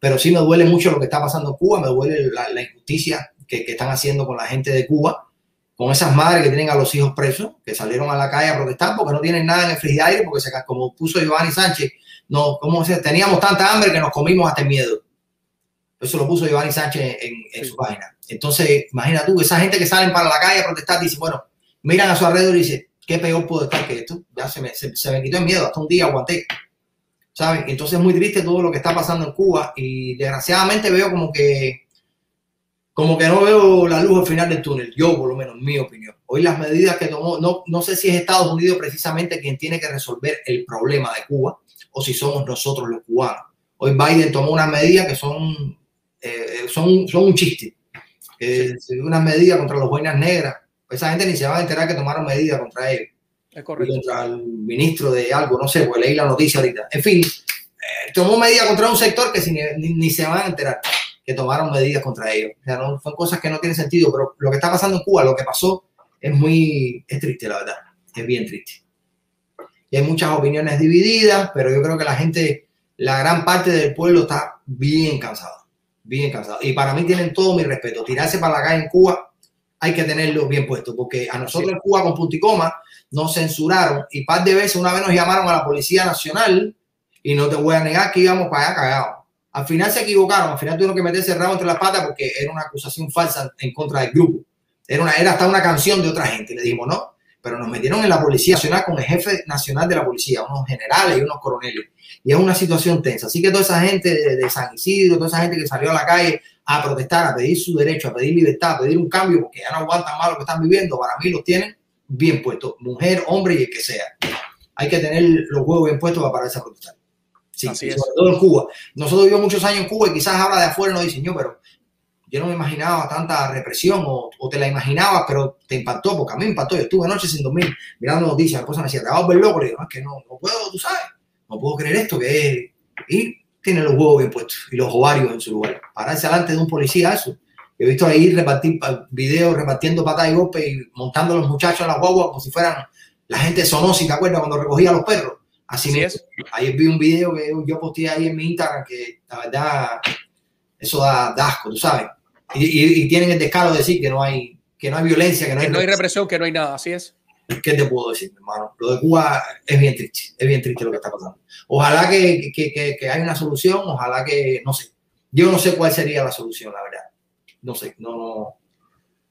D: Pero sí me duele mucho lo que está pasando en Cuba, me duele la, la injusticia que, que están haciendo con la gente de Cuba con esas madres que tienen a los hijos presos, que salieron a la calle a protestar porque no tienen nada en el frigidaire, porque se, como puso Giovanni Sánchez, no, como se, teníamos tanta hambre que nos comimos hasta el miedo. Eso lo puso Giovanni Sánchez en, en sí. su página. Entonces, imagina tú, esa gente que salen para la calle a protestar, dice, bueno, miran a su alrededor y dice, ¿qué peor puedo estar que esto? Ya se me, se, se me quitó el miedo, hasta un día aguanté. ¿Sabes? Entonces es muy triste todo lo que está pasando en Cuba y desgraciadamente veo como que como que no veo la luz al final del túnel, yo por lo menos, en mi opinión. Hoy las medidas que tomó, no, no sé si es Estados Unidos precisamente quien tiene que resolver el problema de Cuba o si somos nosotros los cubanos. Hoy Biden tomó unas medidas que son, eh, son, son un chiste. Eh, unas medidas contra los buenas negras. Esa gente ni se va a enterar que tomaron medidas contra ellos.
A: Es correcto.
D: Contra el ministro de algo, no sé, pues leí la noticia ahorita. En fin, eh, tomó medidas contra un sector que ni, ni se van a enterar que tomaron medidas contra ellos. O sea, no, son cosas que no tienen sentido, pero lo que está pasando en Cuba, lo que pasó, es muy, es triste, la verdad, es bien triste. Y hay muchas opiniones divididas, pero yo creo que la gente, la gran parte del pueblo está bien cansado, bien cansado. Y para mí tienen todo mi respeto. Tirarse para la calle en Cuba hay que tenerlo bien puesto, porque a nosotros en Cuba con Punticoma nos censuraron y par de veces, una vez nos llamaron a la Policía Nacional y no te voy a negar que íbamos para allá cagados al final se equivocaron, al final tuvieron que meterse el rabo entre las patas porque era una acusación falsa en contra del grupo. Era, hasta una canción de otra gente. Le dijimos, no, pero nos metieron en la Policía Nacional con el jefe nacional de la policía, unos generales y unos coroneles. Y es una situación tensa. Así que toda esa gente de, de San Isidro, toda esa gente que salió a la calle a protestar, a pedir su derecho, a pedir libertad, a pedir un cambio, porque ya no aguantan más lo que están viviendo, para mí los tienen bien puestos, mujer, hombre y el que sea. Hay que tener los huevos bien puestos para pararse a protestar. Sí,
A: Así
D: sobre todo en Cuba. Nosotros vivimos muchos años en Cuba y quizás ahora de afuera nos dicen, yo, pero yo no me imaginaba tanta represión o, o, te la imaginabas, pero te impactó, porque a mí me impactó. Yo estuve anoche sin dormir mirando noticias, mi esposa me decía, te vas a volver loco. Le digo, no, es que no, no puedo, tú sabes, no puedo creer esto, que es... Y tiene los huevos bien puestos y los ovarios en su lugar. Pararse delante de un policía, eso. He visto ahí repartir videos, repartiendo patas y golpes y montando a los muchachos en la guagua como si fueran la gente sonosa, ¿te acuerdas? Cuando recogía a los perros. Así, Así es. Ayer vi un video que yo posteé ahí en mi Instagram que la verdad eso da, da asco, tú sabes. Y, y, y, tienen el descaro de decir que no hay que no hay violencia, que no hay,
A: que no hay represión, que no hay nada, así es.
D: ¿Qué te puedo decir, hermano? Lo de Cuba es bien triste, es bien triste lo que está pasando. Ojalá que, que, que, que haya una solución, ojalá que, no sé, yo no sé cuál sería la solución, la verdad. No sé, no, no.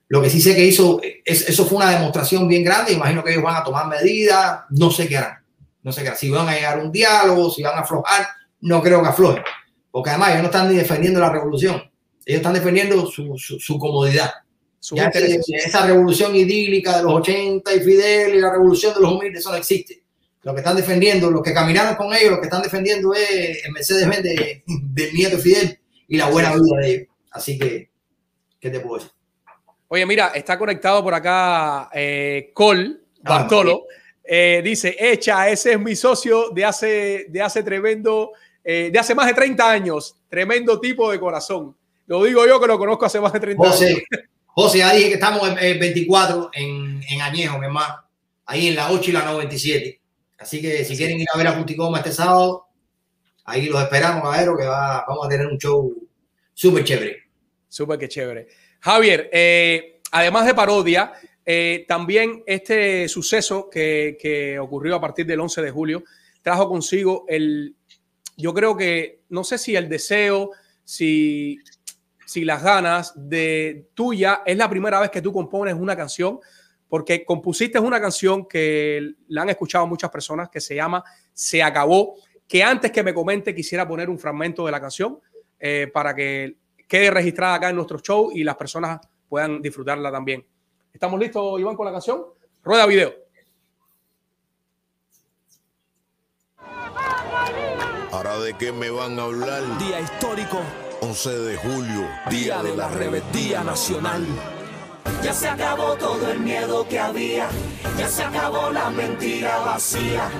D: Lo que sí sé que hizo, es, eso fue una demostración bien grande, imagino que ellos van a tomar medidas, no sé qué harán no sé qué, si van a llegar a un diálogo, si van a aflojar, no creo que aflojen. Porque además ellos no están ni defendiendo la revolución, ellos están defendiendo su, su, su comodidad. Su ya que esa revolución idílica de los 80 y Fidel y la revolución de los humildes, eso no existe. Lo que están defendiendo, los que caminaron con ellos, lo que están defendiendo es el Mercedes-Benz de, [laughs] del nieto de Fidel y la buena vida de ellos. Así que, ¿qué te puedo decir?
A: Oye, mira, está conectado por acá eh, Col Bartolo. Ah, eh, dice, Echa, ese es mi socio de hace, de hace tremendo, eh, de hace más de 30 años. Tremendo tipo de corazón. Lo digo yo que lo conozco hace más de 30
D: José,
A: años. [laughs]
D: José, ya dije que estamos en, en 24 en, en, Añejo, mi hermano. Ahí en la 8 y la 97. Así que si quieren ir a ver a Punticoma este sábado, ahí los esperamos, caballero, que va, vamos a tener un show súper chévere.
A: Súper que chévere. Javier, eh, además de parodia, eh, también este suceso que, que, ocurrió a partir del 11 de julio trajo consigo el, yo creo que, no sé si el deseo, si, si las ganas de tuya, es la primera vez que tú compones una canción, porque compusiste una canción que la han escuchado muchas personas, que se llama Se acabó, que antes que me comente quisiera poner un fragmento de la canción eh, para que quede registrada acá en nuestro show y las personas puedan disfrutarla también. ¿Estamos listos, Iván, con la canción? Rueda video.
C: ¿Ahora de qué me van a hablar?
G: Día histórico.
C: 11 de julio,
G: Día de la Rebeldía Nacional. Ya se acabó todo el miedo que había, ya se acabó la mentira vacía.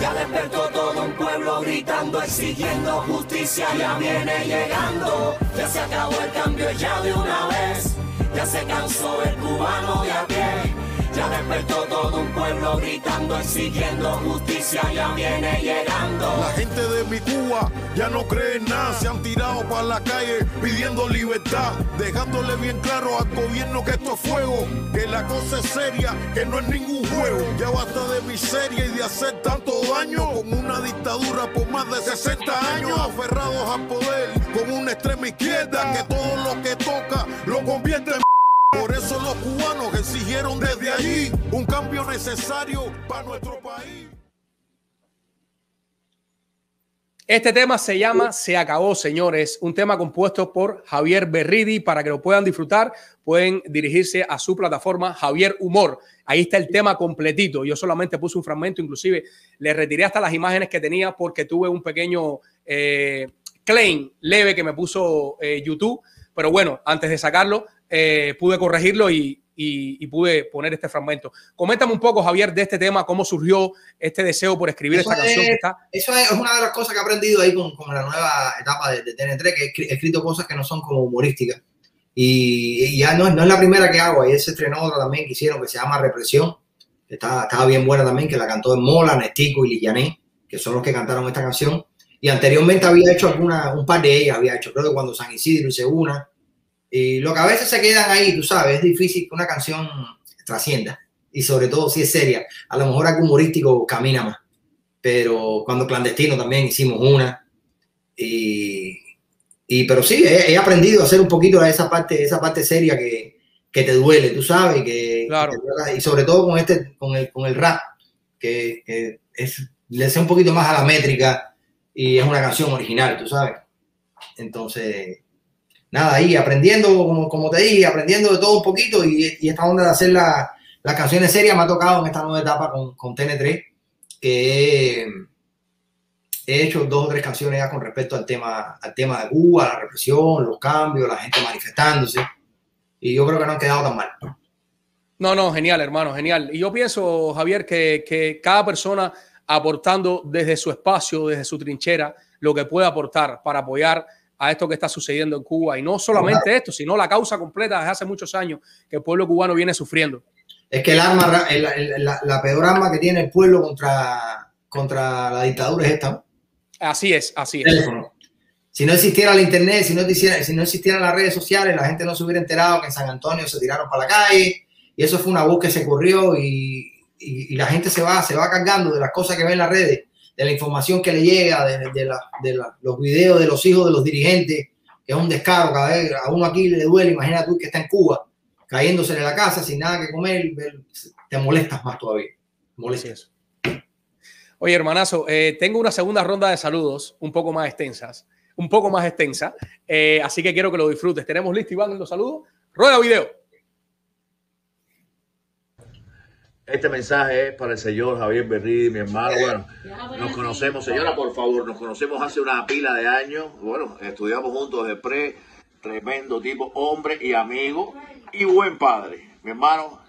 G: Ya despertó todo un pueblo gritando, exigiendo justicia, ya viene llegando. Ya se acabó el cambio ya de una vez, ya se cansó el cubano de a pie. Ya despertó todo un pueblo gritando, exigiendo justicia, ya viene llegando.
H: La gente de mi Cuba ya no cree en nada, se han tirado para la calle pidiendo libertad, dejándole bien claro al gobierno que esto es fuego, que la cosa es seria, que no es ningún juego. Ya basta de miseria y de hacer tanto daño con una dictadura por más de 60 años, aferrados al poder con una extrema izquierda que todo lo que toca lo convierte en por eso los cubanos exigieron desde allí un cambio necesario para nuestro país.
A: Este tema se llama Se acabó, señores. Un tema compuesto por Javier Berridi. Para que lo puedan disfrutar, pueden dirigirse a su plataforma Javier Humor. Ahí está el tema completito. Yo solamente puse un fragmento, inclusive le retiré hasta las imágenes que tenía porque tuve un pequeño eh, claim leve que me puso eh, YouTube. Pero bueno, antes de sacarlo, eh, pude corregirlo y, y, y, pude poner este fragmento. Coméntame un poco, Javier, de este tema, cómo surgió este deseo por escribir
D: eso
A: esta
D: es,
A: canción que está.
D: Eso es una de las cosas que he aprendido ahí con, con la nueva etapa de, de, TN3, que he escrito cosas que no son como humorísticas. Y, y ya no, no, es la primera que hago, ahí se estrenó otra también que hicieron que se llama Represión, que está, estaba bien buena también, que la cantó en Mola, Nestico y Lillané, que son los que cantaron esta canción. Y anteriormente había hecho alguna, un par de ellas, había hecho, creo que cuando San Isidro hice una, y lo que a veces se quedan ahí, tú sabes, es difícil que una canción trascienda. Y sobre todo si es seria. A lo mejor algo humorístico camina más. Pero cuando clandestino también hicimos una. Y, y pero sí, he, he, aprendido a hacer un poquito esa parte, esa parte seria que, que te duele, tú sabes. Que,
A: claro.
D: que y sobre todo con este, con el, con el rap, que, que es, le sé un poquito más a la métrica y es una canción original, tú sabes. Entonces, nada, ahí aprendiendo, como, como te dije, aprendiendo de todo un poquito y, y esta onda de hacer la, las canciones serias me ha tocado en esta nueva etapa con, con TN3, que he, he, hecho dos o tres canciones ya con respecto al tema, al tema de Cuba, la represión, los cambios, la gente manifestándose, y yo creo que no han quedado tan mal.
A: No, no, genial, hermano, genial. Y yo pienso, Javier, que, que cada persona aportando desde su espacio, desde su trinchera, lo que puede aportar para apoyar a esto que está sucediendo en Cuba. Y no solamente esto, sino la causa completa desde hace muchos años que el pueblo cubano viene sufriendo.
D: Es que el arma, el, el, la, la, peor arma que tiene el pueblo contra, contra la dictadura es esta.
A: Así es, así es.
D: Teléfono. Si no existiera el internet, si no, existiera, si no existieran las redes sociales, la gente no se hubiera enterado que en San Antonio se tiraron para la calle. Y eso fue una voz que se corrió y, y, la gente se va, se va cargando de las cosas que ve en las redes de la información que le llega, de, de, de los videos de los hijos de los dirigentes, que es un descaro, cada vez a uno aquí le duele, imagina tú que está en Cuba, cayéndose en la casa sin nada que comer, te molestas más todavía. Molestas.
A: Oye, hermanazo, eh, tengo una segunda ronda de saludos un poco más extensas, un poco más extensa, eh, así que quiero que lo disfrutes. ¿Tenemos listo, Iván, los saludos? Rueda video.
I: Este mensaje es para el señor Javier Berrí, mi hermano. Bueno, nos conocemos, señora, por favor, nos conocemos hace una pila de años. Bueno, estudiamos juntos de pre, tremendo tipo, hombre y amigo y buen padre. Mi hermano,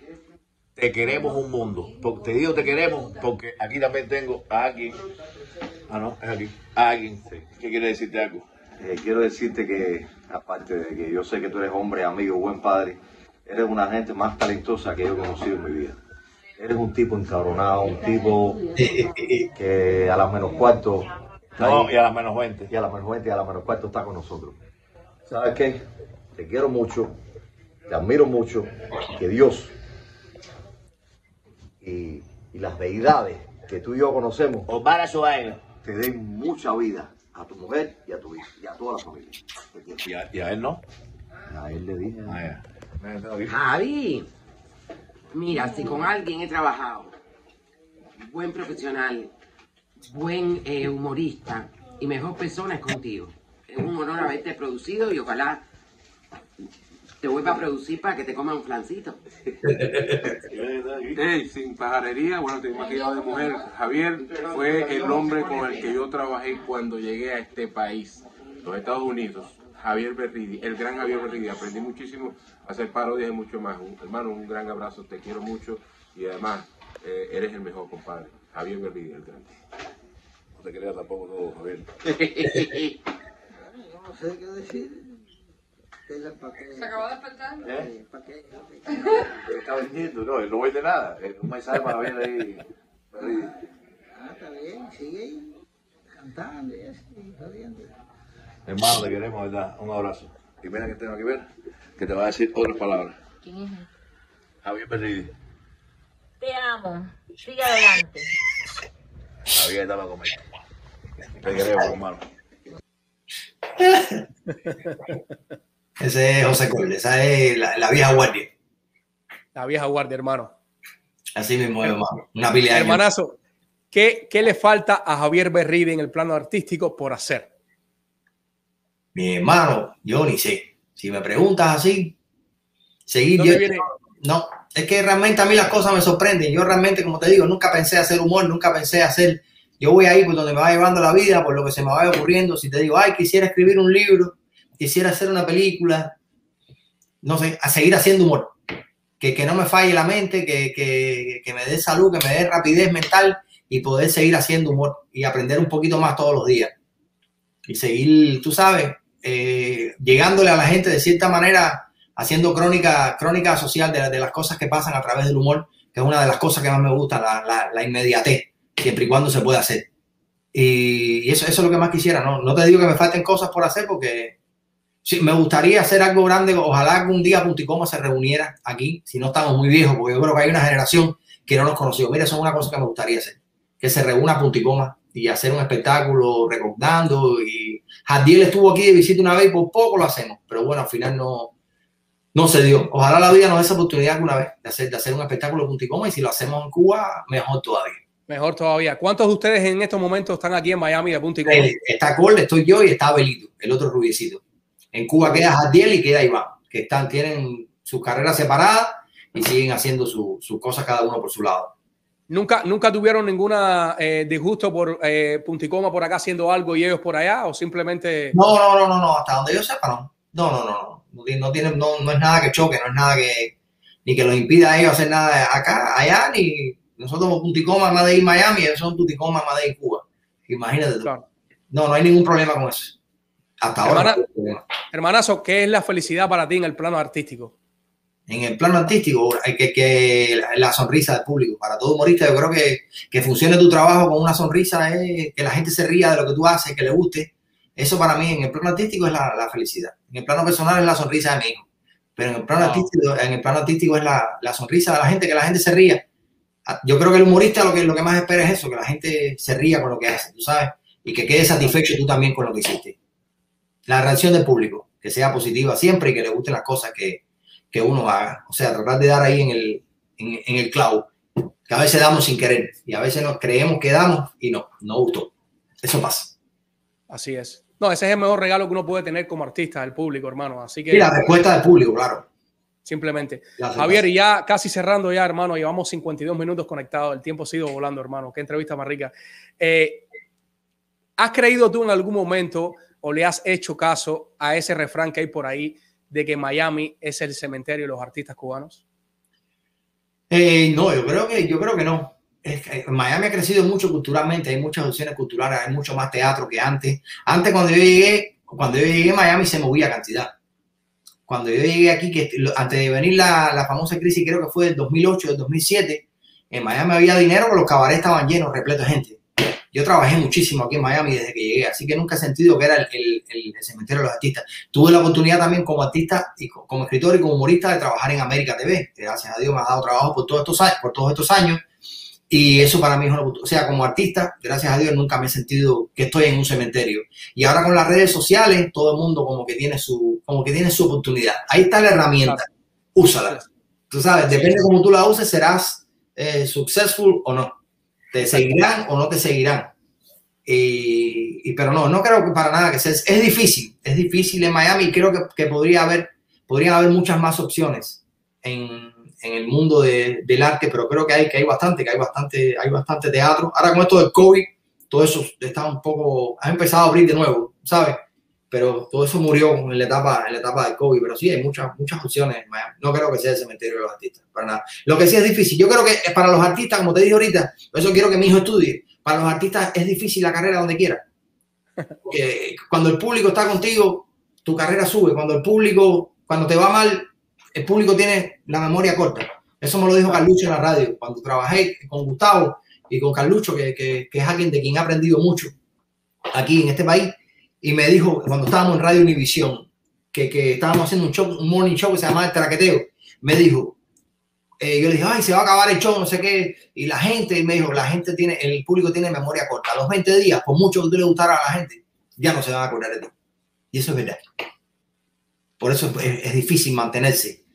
I: te queremos un mundo. Te digo te queremos porque aquí también tengo a alguien. Ah, no, es aquí. A alguien. ¿Qué quiere decirte algo?
J: Eh, quiero decirte que, aparte de que yo sé que tú eres hombre, amigo, buen padre, eres una gente más talentosa que yo he conocido en mi vida. Eres un tipo encabronado, un tipo que a las menos cuarto.
I: No, y a las menos 20.
J: Y a las menos 20 y a las menos cuarto está con nosotros. ¿Sabes qué? Te quiero mucho, te admiro mucho, que Dios y, y las deidades que tú y yo conocemos
F: Osvara Suárez.
J: te den mucha vida a tu mujer y a tu hija y a toda la familia.
I: ¿Y a, y a él no?
J: A él le dije.
I: Ah, ya.
F: Javi, mira, si con alguien he trabajado, buen profesional, buen eh, humorista y mejor persona es contigo. Es un honor haberte producido y ojalá te vuelva a producir para que te coma un flancito. [laughs]
K: Sin pajarería, bueno, te imaginado de mujer. Javier fue el hombre con el que yo trabajé cuando llegué a este país, los Estados Unidos. Javier Berridi, el gran Javier Berridi. Aprendí muchísimo hacer parodias y mucho más. Un- hermano, un gran abrazo, te quiero mucho y además eh, eres el mejor, compadre. Javier Berridi, el gran.
I: No te creas tampoco todo, Javier.
L: No sé qué decir. ¿Qué qué?
M: ¿Se acabó de despertar?
I: ¿Eh?
L: ¿Pa' qué?
I: Él está vendiendo, no, él no vende nada. Es un mensaje para Javier ahí.
L: Ah, está bien, sigue ahí. Cantando y eso, y jodiendo.
I: Hermano, te queremos, ¿verdad? Un abrazo. Y mira que tengo aquí ver, que te va a decir otras palabras.
M: ¿Quién es?
I: Javier Berridi.
M: Te amo. Sigue adelante.
I: Javier, dame a comer. Te queremos, hermano.
D: Ese es José Cole, esa es la, la vieja guardia.
A: La vieja guardia, hermano.
D: Así mismo, hermano. Una pila.
A: Hermanazo, ¿qué, ¿qué le falta a Javier Berridi en el plano artístico por hacer?
D: Mi hermano, yo ni sé. Si me preguntas así, seguir
A: ¿Dónde
D: yo-? No, es que realmente a mí las cosas me sorprenden. Yo realmente, como te digo, nunca pensé hacer humor, nunca pensé hacer. Yo voy ahí por donde me va llevando la vida, por lo que se me vaya ocurriendo. Si te digo, ay, quisiera escribir un libro, quisiera hacer una película, no sé, a seguir haciendo humor. Que, que no me falle la mente, que, que, que me dé salud, que me dé rapidez mental y poder seguir haciendo humor y aprender un poquito más todos los días. Y seguir, tú sabes, eh, llegándole a la gente de cierta manera, haciendo crónica, crónica social de, de las cosas que pasan a través del humor, que es una de las cosas que más me gusta, la, la, la inmediatez, siempre y cuando se pueda hacer. Y, y eso, eso es lo que más quisiera, ¿no? No te digo que me falten cosas por hacer porque sí, me gustaría hacer algo grande, ojalá algún día Punticoma se reuniera aquí, si no estamos muy viejos, porque yo creo que hay una generación que no nos conoció. Mira, eso es una cosa que me gustaría hacer, que se reúna Punticoma y hacer un espectáculo recordando. Y Jadiel estuvo aquí de visita una vez y por poco lo hacemos, pero bueno, al final no, no se dio. Ojalá la vida nos dé esa oportunidad alguna vez de hacer, de hacer un espectáculo de Punticoma y si lo hacemos en Cuba, mejor todavía.
A: Mejor todavía. ¿Cuántos de ustedes en estos momentos están aquí en Miami de Punta y Coma?
D: Está Cole, estoy yo y está Belito, el otro rubiecito. En Cuba queda Jadiel y queda Iván, que están, tienen sus carreras separadas y siguen haciendo su- sus cosas cada uno por su lado.
A: ¿Nunca, ¿Nunca tuvieron ninguna eh, disgusto por eh, Punta y Coma por acá haciendo algo y ellos por allá? ¿O simplemente.?
D: No, no, no, no, no, hasta donde yo sepa, no. No, no, no, no. No, tiene- no, no, es nada que choque, no es nada que ni que los impida a ellos hacer nada acá, allá, ni nosotros somos Punticoma más de ir Miami, ellos son Punticoma ir Cuba. Imagínate tú. No, no hay ningún problema con eso. Hasta ahora.
A: Hermana-. Hermanazo, ¿qué es la felicidad para ti en el plano artístico?
D: En el plano artístico, hay que, que la- sonrisa del público. Para todo humorista, yo creo que, que funcione tu trabajo con una sonrisa, es que la gente se ría de lo que tú haces, que le guste. Eso para mí en el plano artístico es la, la felicidad. En el plano personal es la sonrisa de mi hijo. Pero en el plano,
A: Wow.
D: artístico, en el plano artístico es la, la sonrisa de la gente, que la gente se ría. Ah, Yo creo que el humorista lo que, lo que más espera es eso, que la gente se ría con lo que hace, tú sabes, y que quede satisfecho tú también con lo que hiciste. La reacción del público, que sea positiva siempre y que le gusten las cosas que, que uno haga. O sea, tratar de dar ahí en el, en, en el clavo, que a veces damos sin querer y a veces nos creemos que damos y no, no gustó. Eso pasa.
A: Así es. No, ese es el mejor regalo que uno puede tener como artista, el público, hermano. Así que.
D: Y la respuesta del público, claro.
A: Simplemente. Javier, y ya casi cerrando ya, hermano, llevamos 52 minutos conectados, el tiempo ha sido volando, hermano. Qué entrevista más rica. Eh, ¿Has creído tú en algún momento o le has hecho caso a ese refrán que hay por ahí de que Miami es el cementerio de los artistas cubanos?
D: Eh, no, yo creo que, yo creo que no. Que Miami ha crecido mucho culturalmente, hay muchas opciones culturales, hay mucho más teatro que antes. Antes cuando yo llegué, cuando yo llegué a Miami se movía cantidad. Cuando yo llegué aquí, que antes de venir la, la famosa crisis, creo que fue del 2008, del 2007, en Miami había dinero, pero los cabarets estaban llenos, repletos de gente. Yo trabajé muchísimo aquí en Miami desde que llegué, así que nunca he sentido que era el, el- el- el cementerio de los artistas. Tuve la oportunidad también como artista y co- como escritor y como humorista de trabajar en América TV. Gracias a Dios me ha dado trabajo por todos estos años, por todos estos años. Y eso para mí es una oportunidad. O sea, como artista, gracias a Dios nunca me he sentido que estoy en un cementerio. Y ahora con las redes sociales, todo el mundo como que tiene su, como que tiene su oportunidad. Ahí está la herramienta. Úsala. Tú sabes, depende de cómo tú la uses, serás eh, successful o no. Te seguirán o no te seguirán. Y, pero no, no creo que para nada que sea. Es difícil, es difícil en Miami creo que, que podría haber, podrían haber muchas más opciones en, en el mundo de- del arte, pero creo que hay, que hay bastante, que hay bastante, hay bastante teatro. Ahora con esto del COVID, todo eso está un poco, ha empezado a abrir de nuevo, ¿sabes? Pero todo eso murió en la etapa, en la etapa del COVID. Pero sí, hay muchas, muchas opciones en Miami. No creo que sea el cementerio de los artistas, para nada. Lo que sí es difícil, yo creo que para los artistas, como te dije ahorita, por eso quiero que mi hijo estudie, para los artistas es difícil la carrera donde quiera. Porque cuando el público está contigo, tu carrera sube. Cuando el público, cuando te va mal, el público tiene la memoria corta. Eso me lo dijo Carlucho en la radio. Cuando trabajé con Gustavo y con Carlucho, que, que, que es alguien de quien he aprendido mucho aquí en este país, y me dijo, cuando estábamos en Radio Univisión, que, que estábamos haciendo un show, un morning show que se llamaba El Traqueteo, me dijo, eh, yo le dije, ay, se va a acabar el show, no sé qué, y la gente, me dijo, la gente tiene, el público tiene memoria corta, los 20 días, por mucho que tú le gustara a la gente, ya no se van a acordar de ti. Y eso es verdad. Por eso es, difícil mantenerse,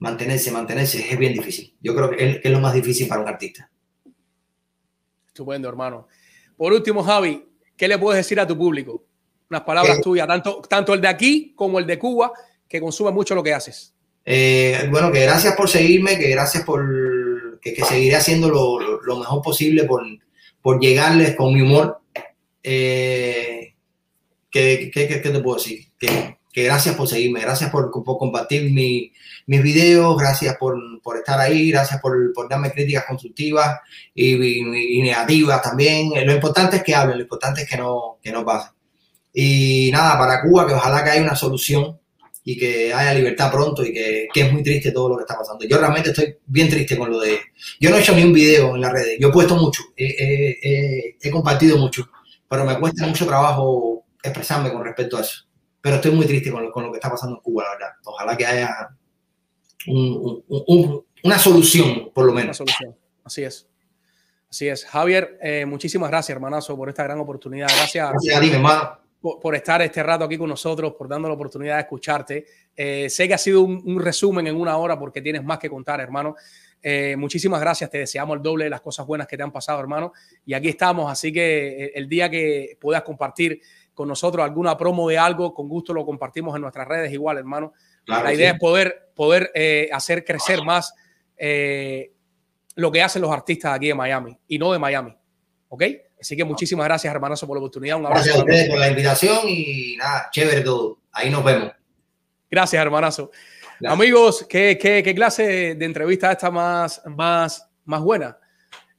D: mantenerse, mantenerse, es bien difícil. Yo creo que es lo más difícil para un artista.
A: Estupendo, hermano. Por último, Javi, ¿qué le puedes decir a tu público? Unas palabras
D: Eh,
A: tuyas, tanto, tanto el de aquí como el de Cuba, que consume mucho lo que haces.
D: Eh, bueno, que gracias por seguirme, que gracias por que, que seguiré haciendo lo, lo- lo mejor posible por, por llegarles con mi humor. Eh, ¿qué, qué, qué- qué te puedo decir? Que, que gracias por seguirme, gracias por, por compartir mi- mis videos, gracias por, por estar ahí, gracias por, por darme críticas constructivas y, y- y negativas también. Lo importante es que hablen, lo importante es que no, que no pasen. Y nada, para Cuba, que ojalá que haya una solución y que haya libertad pronto y que, que es muy triste todo lo que está pasando. Yo realmente estoy bien triste con lo de... Yo no he hecho ni un video en las redes, yo he puesto mucho, he, he- he- he compartido mucho, pero me cuesta mucho trabajo expresarme con respecto a eso. Pero estoy muy triste con lo, con lo que está pasando en Cuba, la verdad. Ojalá que haya un- un- un- una solución, por lo
A: Una
D: menos.
A: solución. Así es. Así es. Javier, eh, muchísimas gracias, hermanazo, por esta gran oportunidad. Gracias,
D: Gracias a ti, hermano.
A: Por, por estar este rato aquí con nosotros, por darnos la oportunidad de escucharte. Eh, sé que ha sido un, un resumen en una hora porque tienes más que contar, hermano. Eh, muchísimas gracias, te deseamos el doble de las cosas buenas que te han pasado, hermano. Y aquí estamos, así que eh, el día que puedas compartir con nosotros alguna promo de algo, con gusto lo compartimos en nuestras redes igual, hermano.
D: Claro
A: la idea
D: sí.
A: es poder, poder eh, hacer crecer más lo que hacen los artistas aquí de Miami y no de Miami. ¿Ok? Así que muchísimas gracias, hermanazo, por la oportunidad. Un abrazo.
D: Gracias a ustedes por la invitación y nada, chévere todo. Ahí nos vemos.
A: Gracias, hermanazo. Amigos, ¿qué, qué, qué clase de entrevista esta más, más, más buena?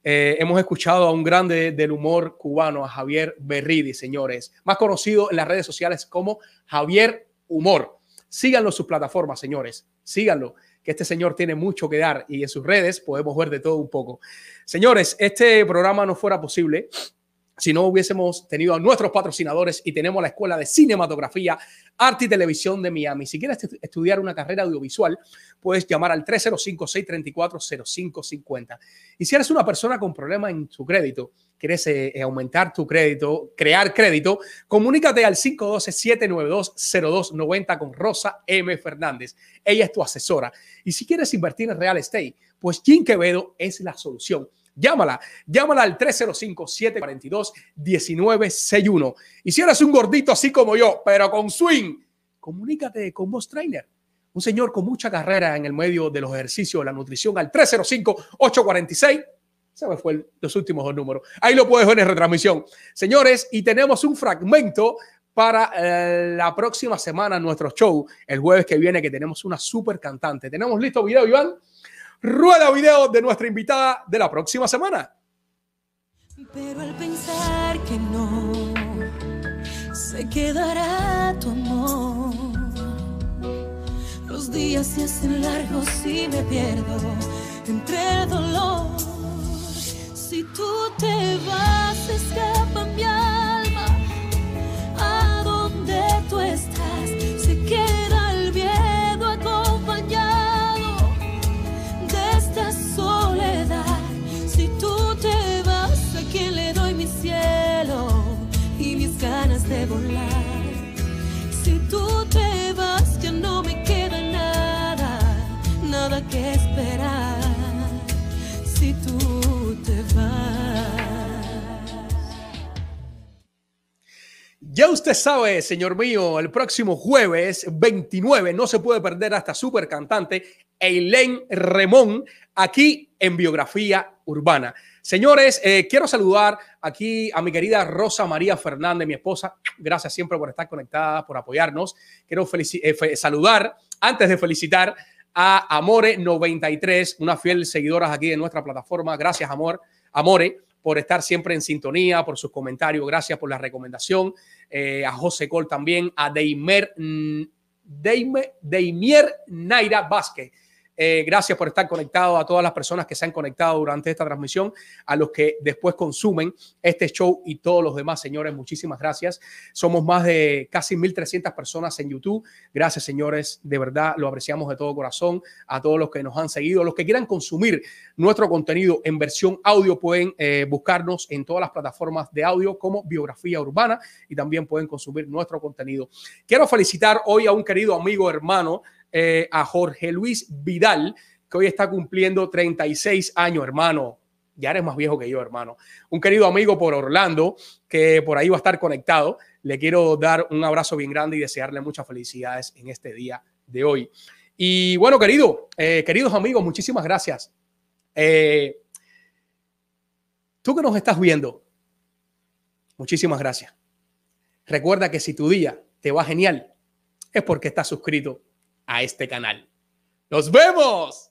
A: Eh, hemos escuchado a un grande del humor cubano, a Javier Berridi, señores, más conocido en las redes sociales como Javier Humor. Síganlo en sus plataformas, señores. Síganlo, que este señor tiene mucho que dar y en sus redes podemos ver de todo un poco. Señores, este programa no fuera posible si no hubiésemos tenido a nuestros patrocinadores y tenemos la Escuela de Cinematografía, Arte y Televisión de Miami. Si quieres estu- estudiar una carrera audiovisual, puedes llamar al 305-634-0550. Y si eres una persona con problemas en su crédito, quieres eh, eh, aumentar tu crédito, crear crédito, comunícate al 512-792-0290 con Rosa M. Fernández. Ella es tu asesora. Y si quieres invertir en real estate, pues Jim Quevedo es la solución. Llámala, llámala al 305-742-1961. Y si eres un gordito así como yo, pero con swing, comunícate con Boss Trainer, un señor con mucha carrera en el medio de los ejercicios, la nutrición, al 305-846. Se me fue los últimos dos números. Ahí lo puedes ver en retransmisión. Señores, y tenemos un fragmento para eh, la próxima semana nuestro show, el jueves que viene, que tenemos una super cantante. ¿Tenemos listo video, Iván? Rueda video de nuestra invitada de la próxima semana.
N: Pero al pensar que no se quedará tu amor, los días se hacen largos y me pierdo entre el dolor. Si tú te vas, escapa mi Si tú te vas, ya no me queda nada, nada que esperar. Si tú te vas.
A: Ya usted sabe, señor mío, el próximo jueves 29 no se puede perder a esta super cantante Eileen Remón aquí en Biografía Urbana. Señores, eh, quiero saludar aquí a mi querida Rosa María Fernández, mi esposa. Gracias siempre por estar conectada, por apoyarnos. Quiero eh, saludar, antes de felicitar, a Amore93, una fiel seguidora aquí de nuestra plataforma. Gracias, Amor, Amore, por estar siempre en sintonía, por sus comentarios. Gracias por la recomendación. Eh, a José Col también, a mm, Deimier Naira Vázquez. Eh, gracias por estar conectado a todas las personas que se han conectado durante esta transmisión, a los que después consumen este show y todos los demás, señores. Muchísimas gracias. Somos más de casi 1.300 personas en YouTube. Gracias, señores. De verdad, lo apreciamos de todo corazón. A todos los que nos han seguido, los que quieran consumir nuestro contenido en versión audio, pueden eh, buscarnos en todas las plataformas de audio como Biografía Urbana y también pueden consumir nuestro contenido. Quiero felicitar hoy a un querido amigo, hermano, eh, a Jorge Luis Vidal, que hoy está cumpliendo 36 años, hermano. Ya eres más viejo que yo, hermano. Un querido amigo por Orlando, que por ahí va a estar conectado. Le quiero dar un abrazo bien grande y desearle muchas felicidades en este día de hoy. Y bueno, querido, eh, queridos amigos, muchísimas gracias. Eh, tú que nos estás viendo, muchísimas gracias. Recuerda que si tu día te va genial, es porque estás suscrito a este canal. ¡Nos vemos!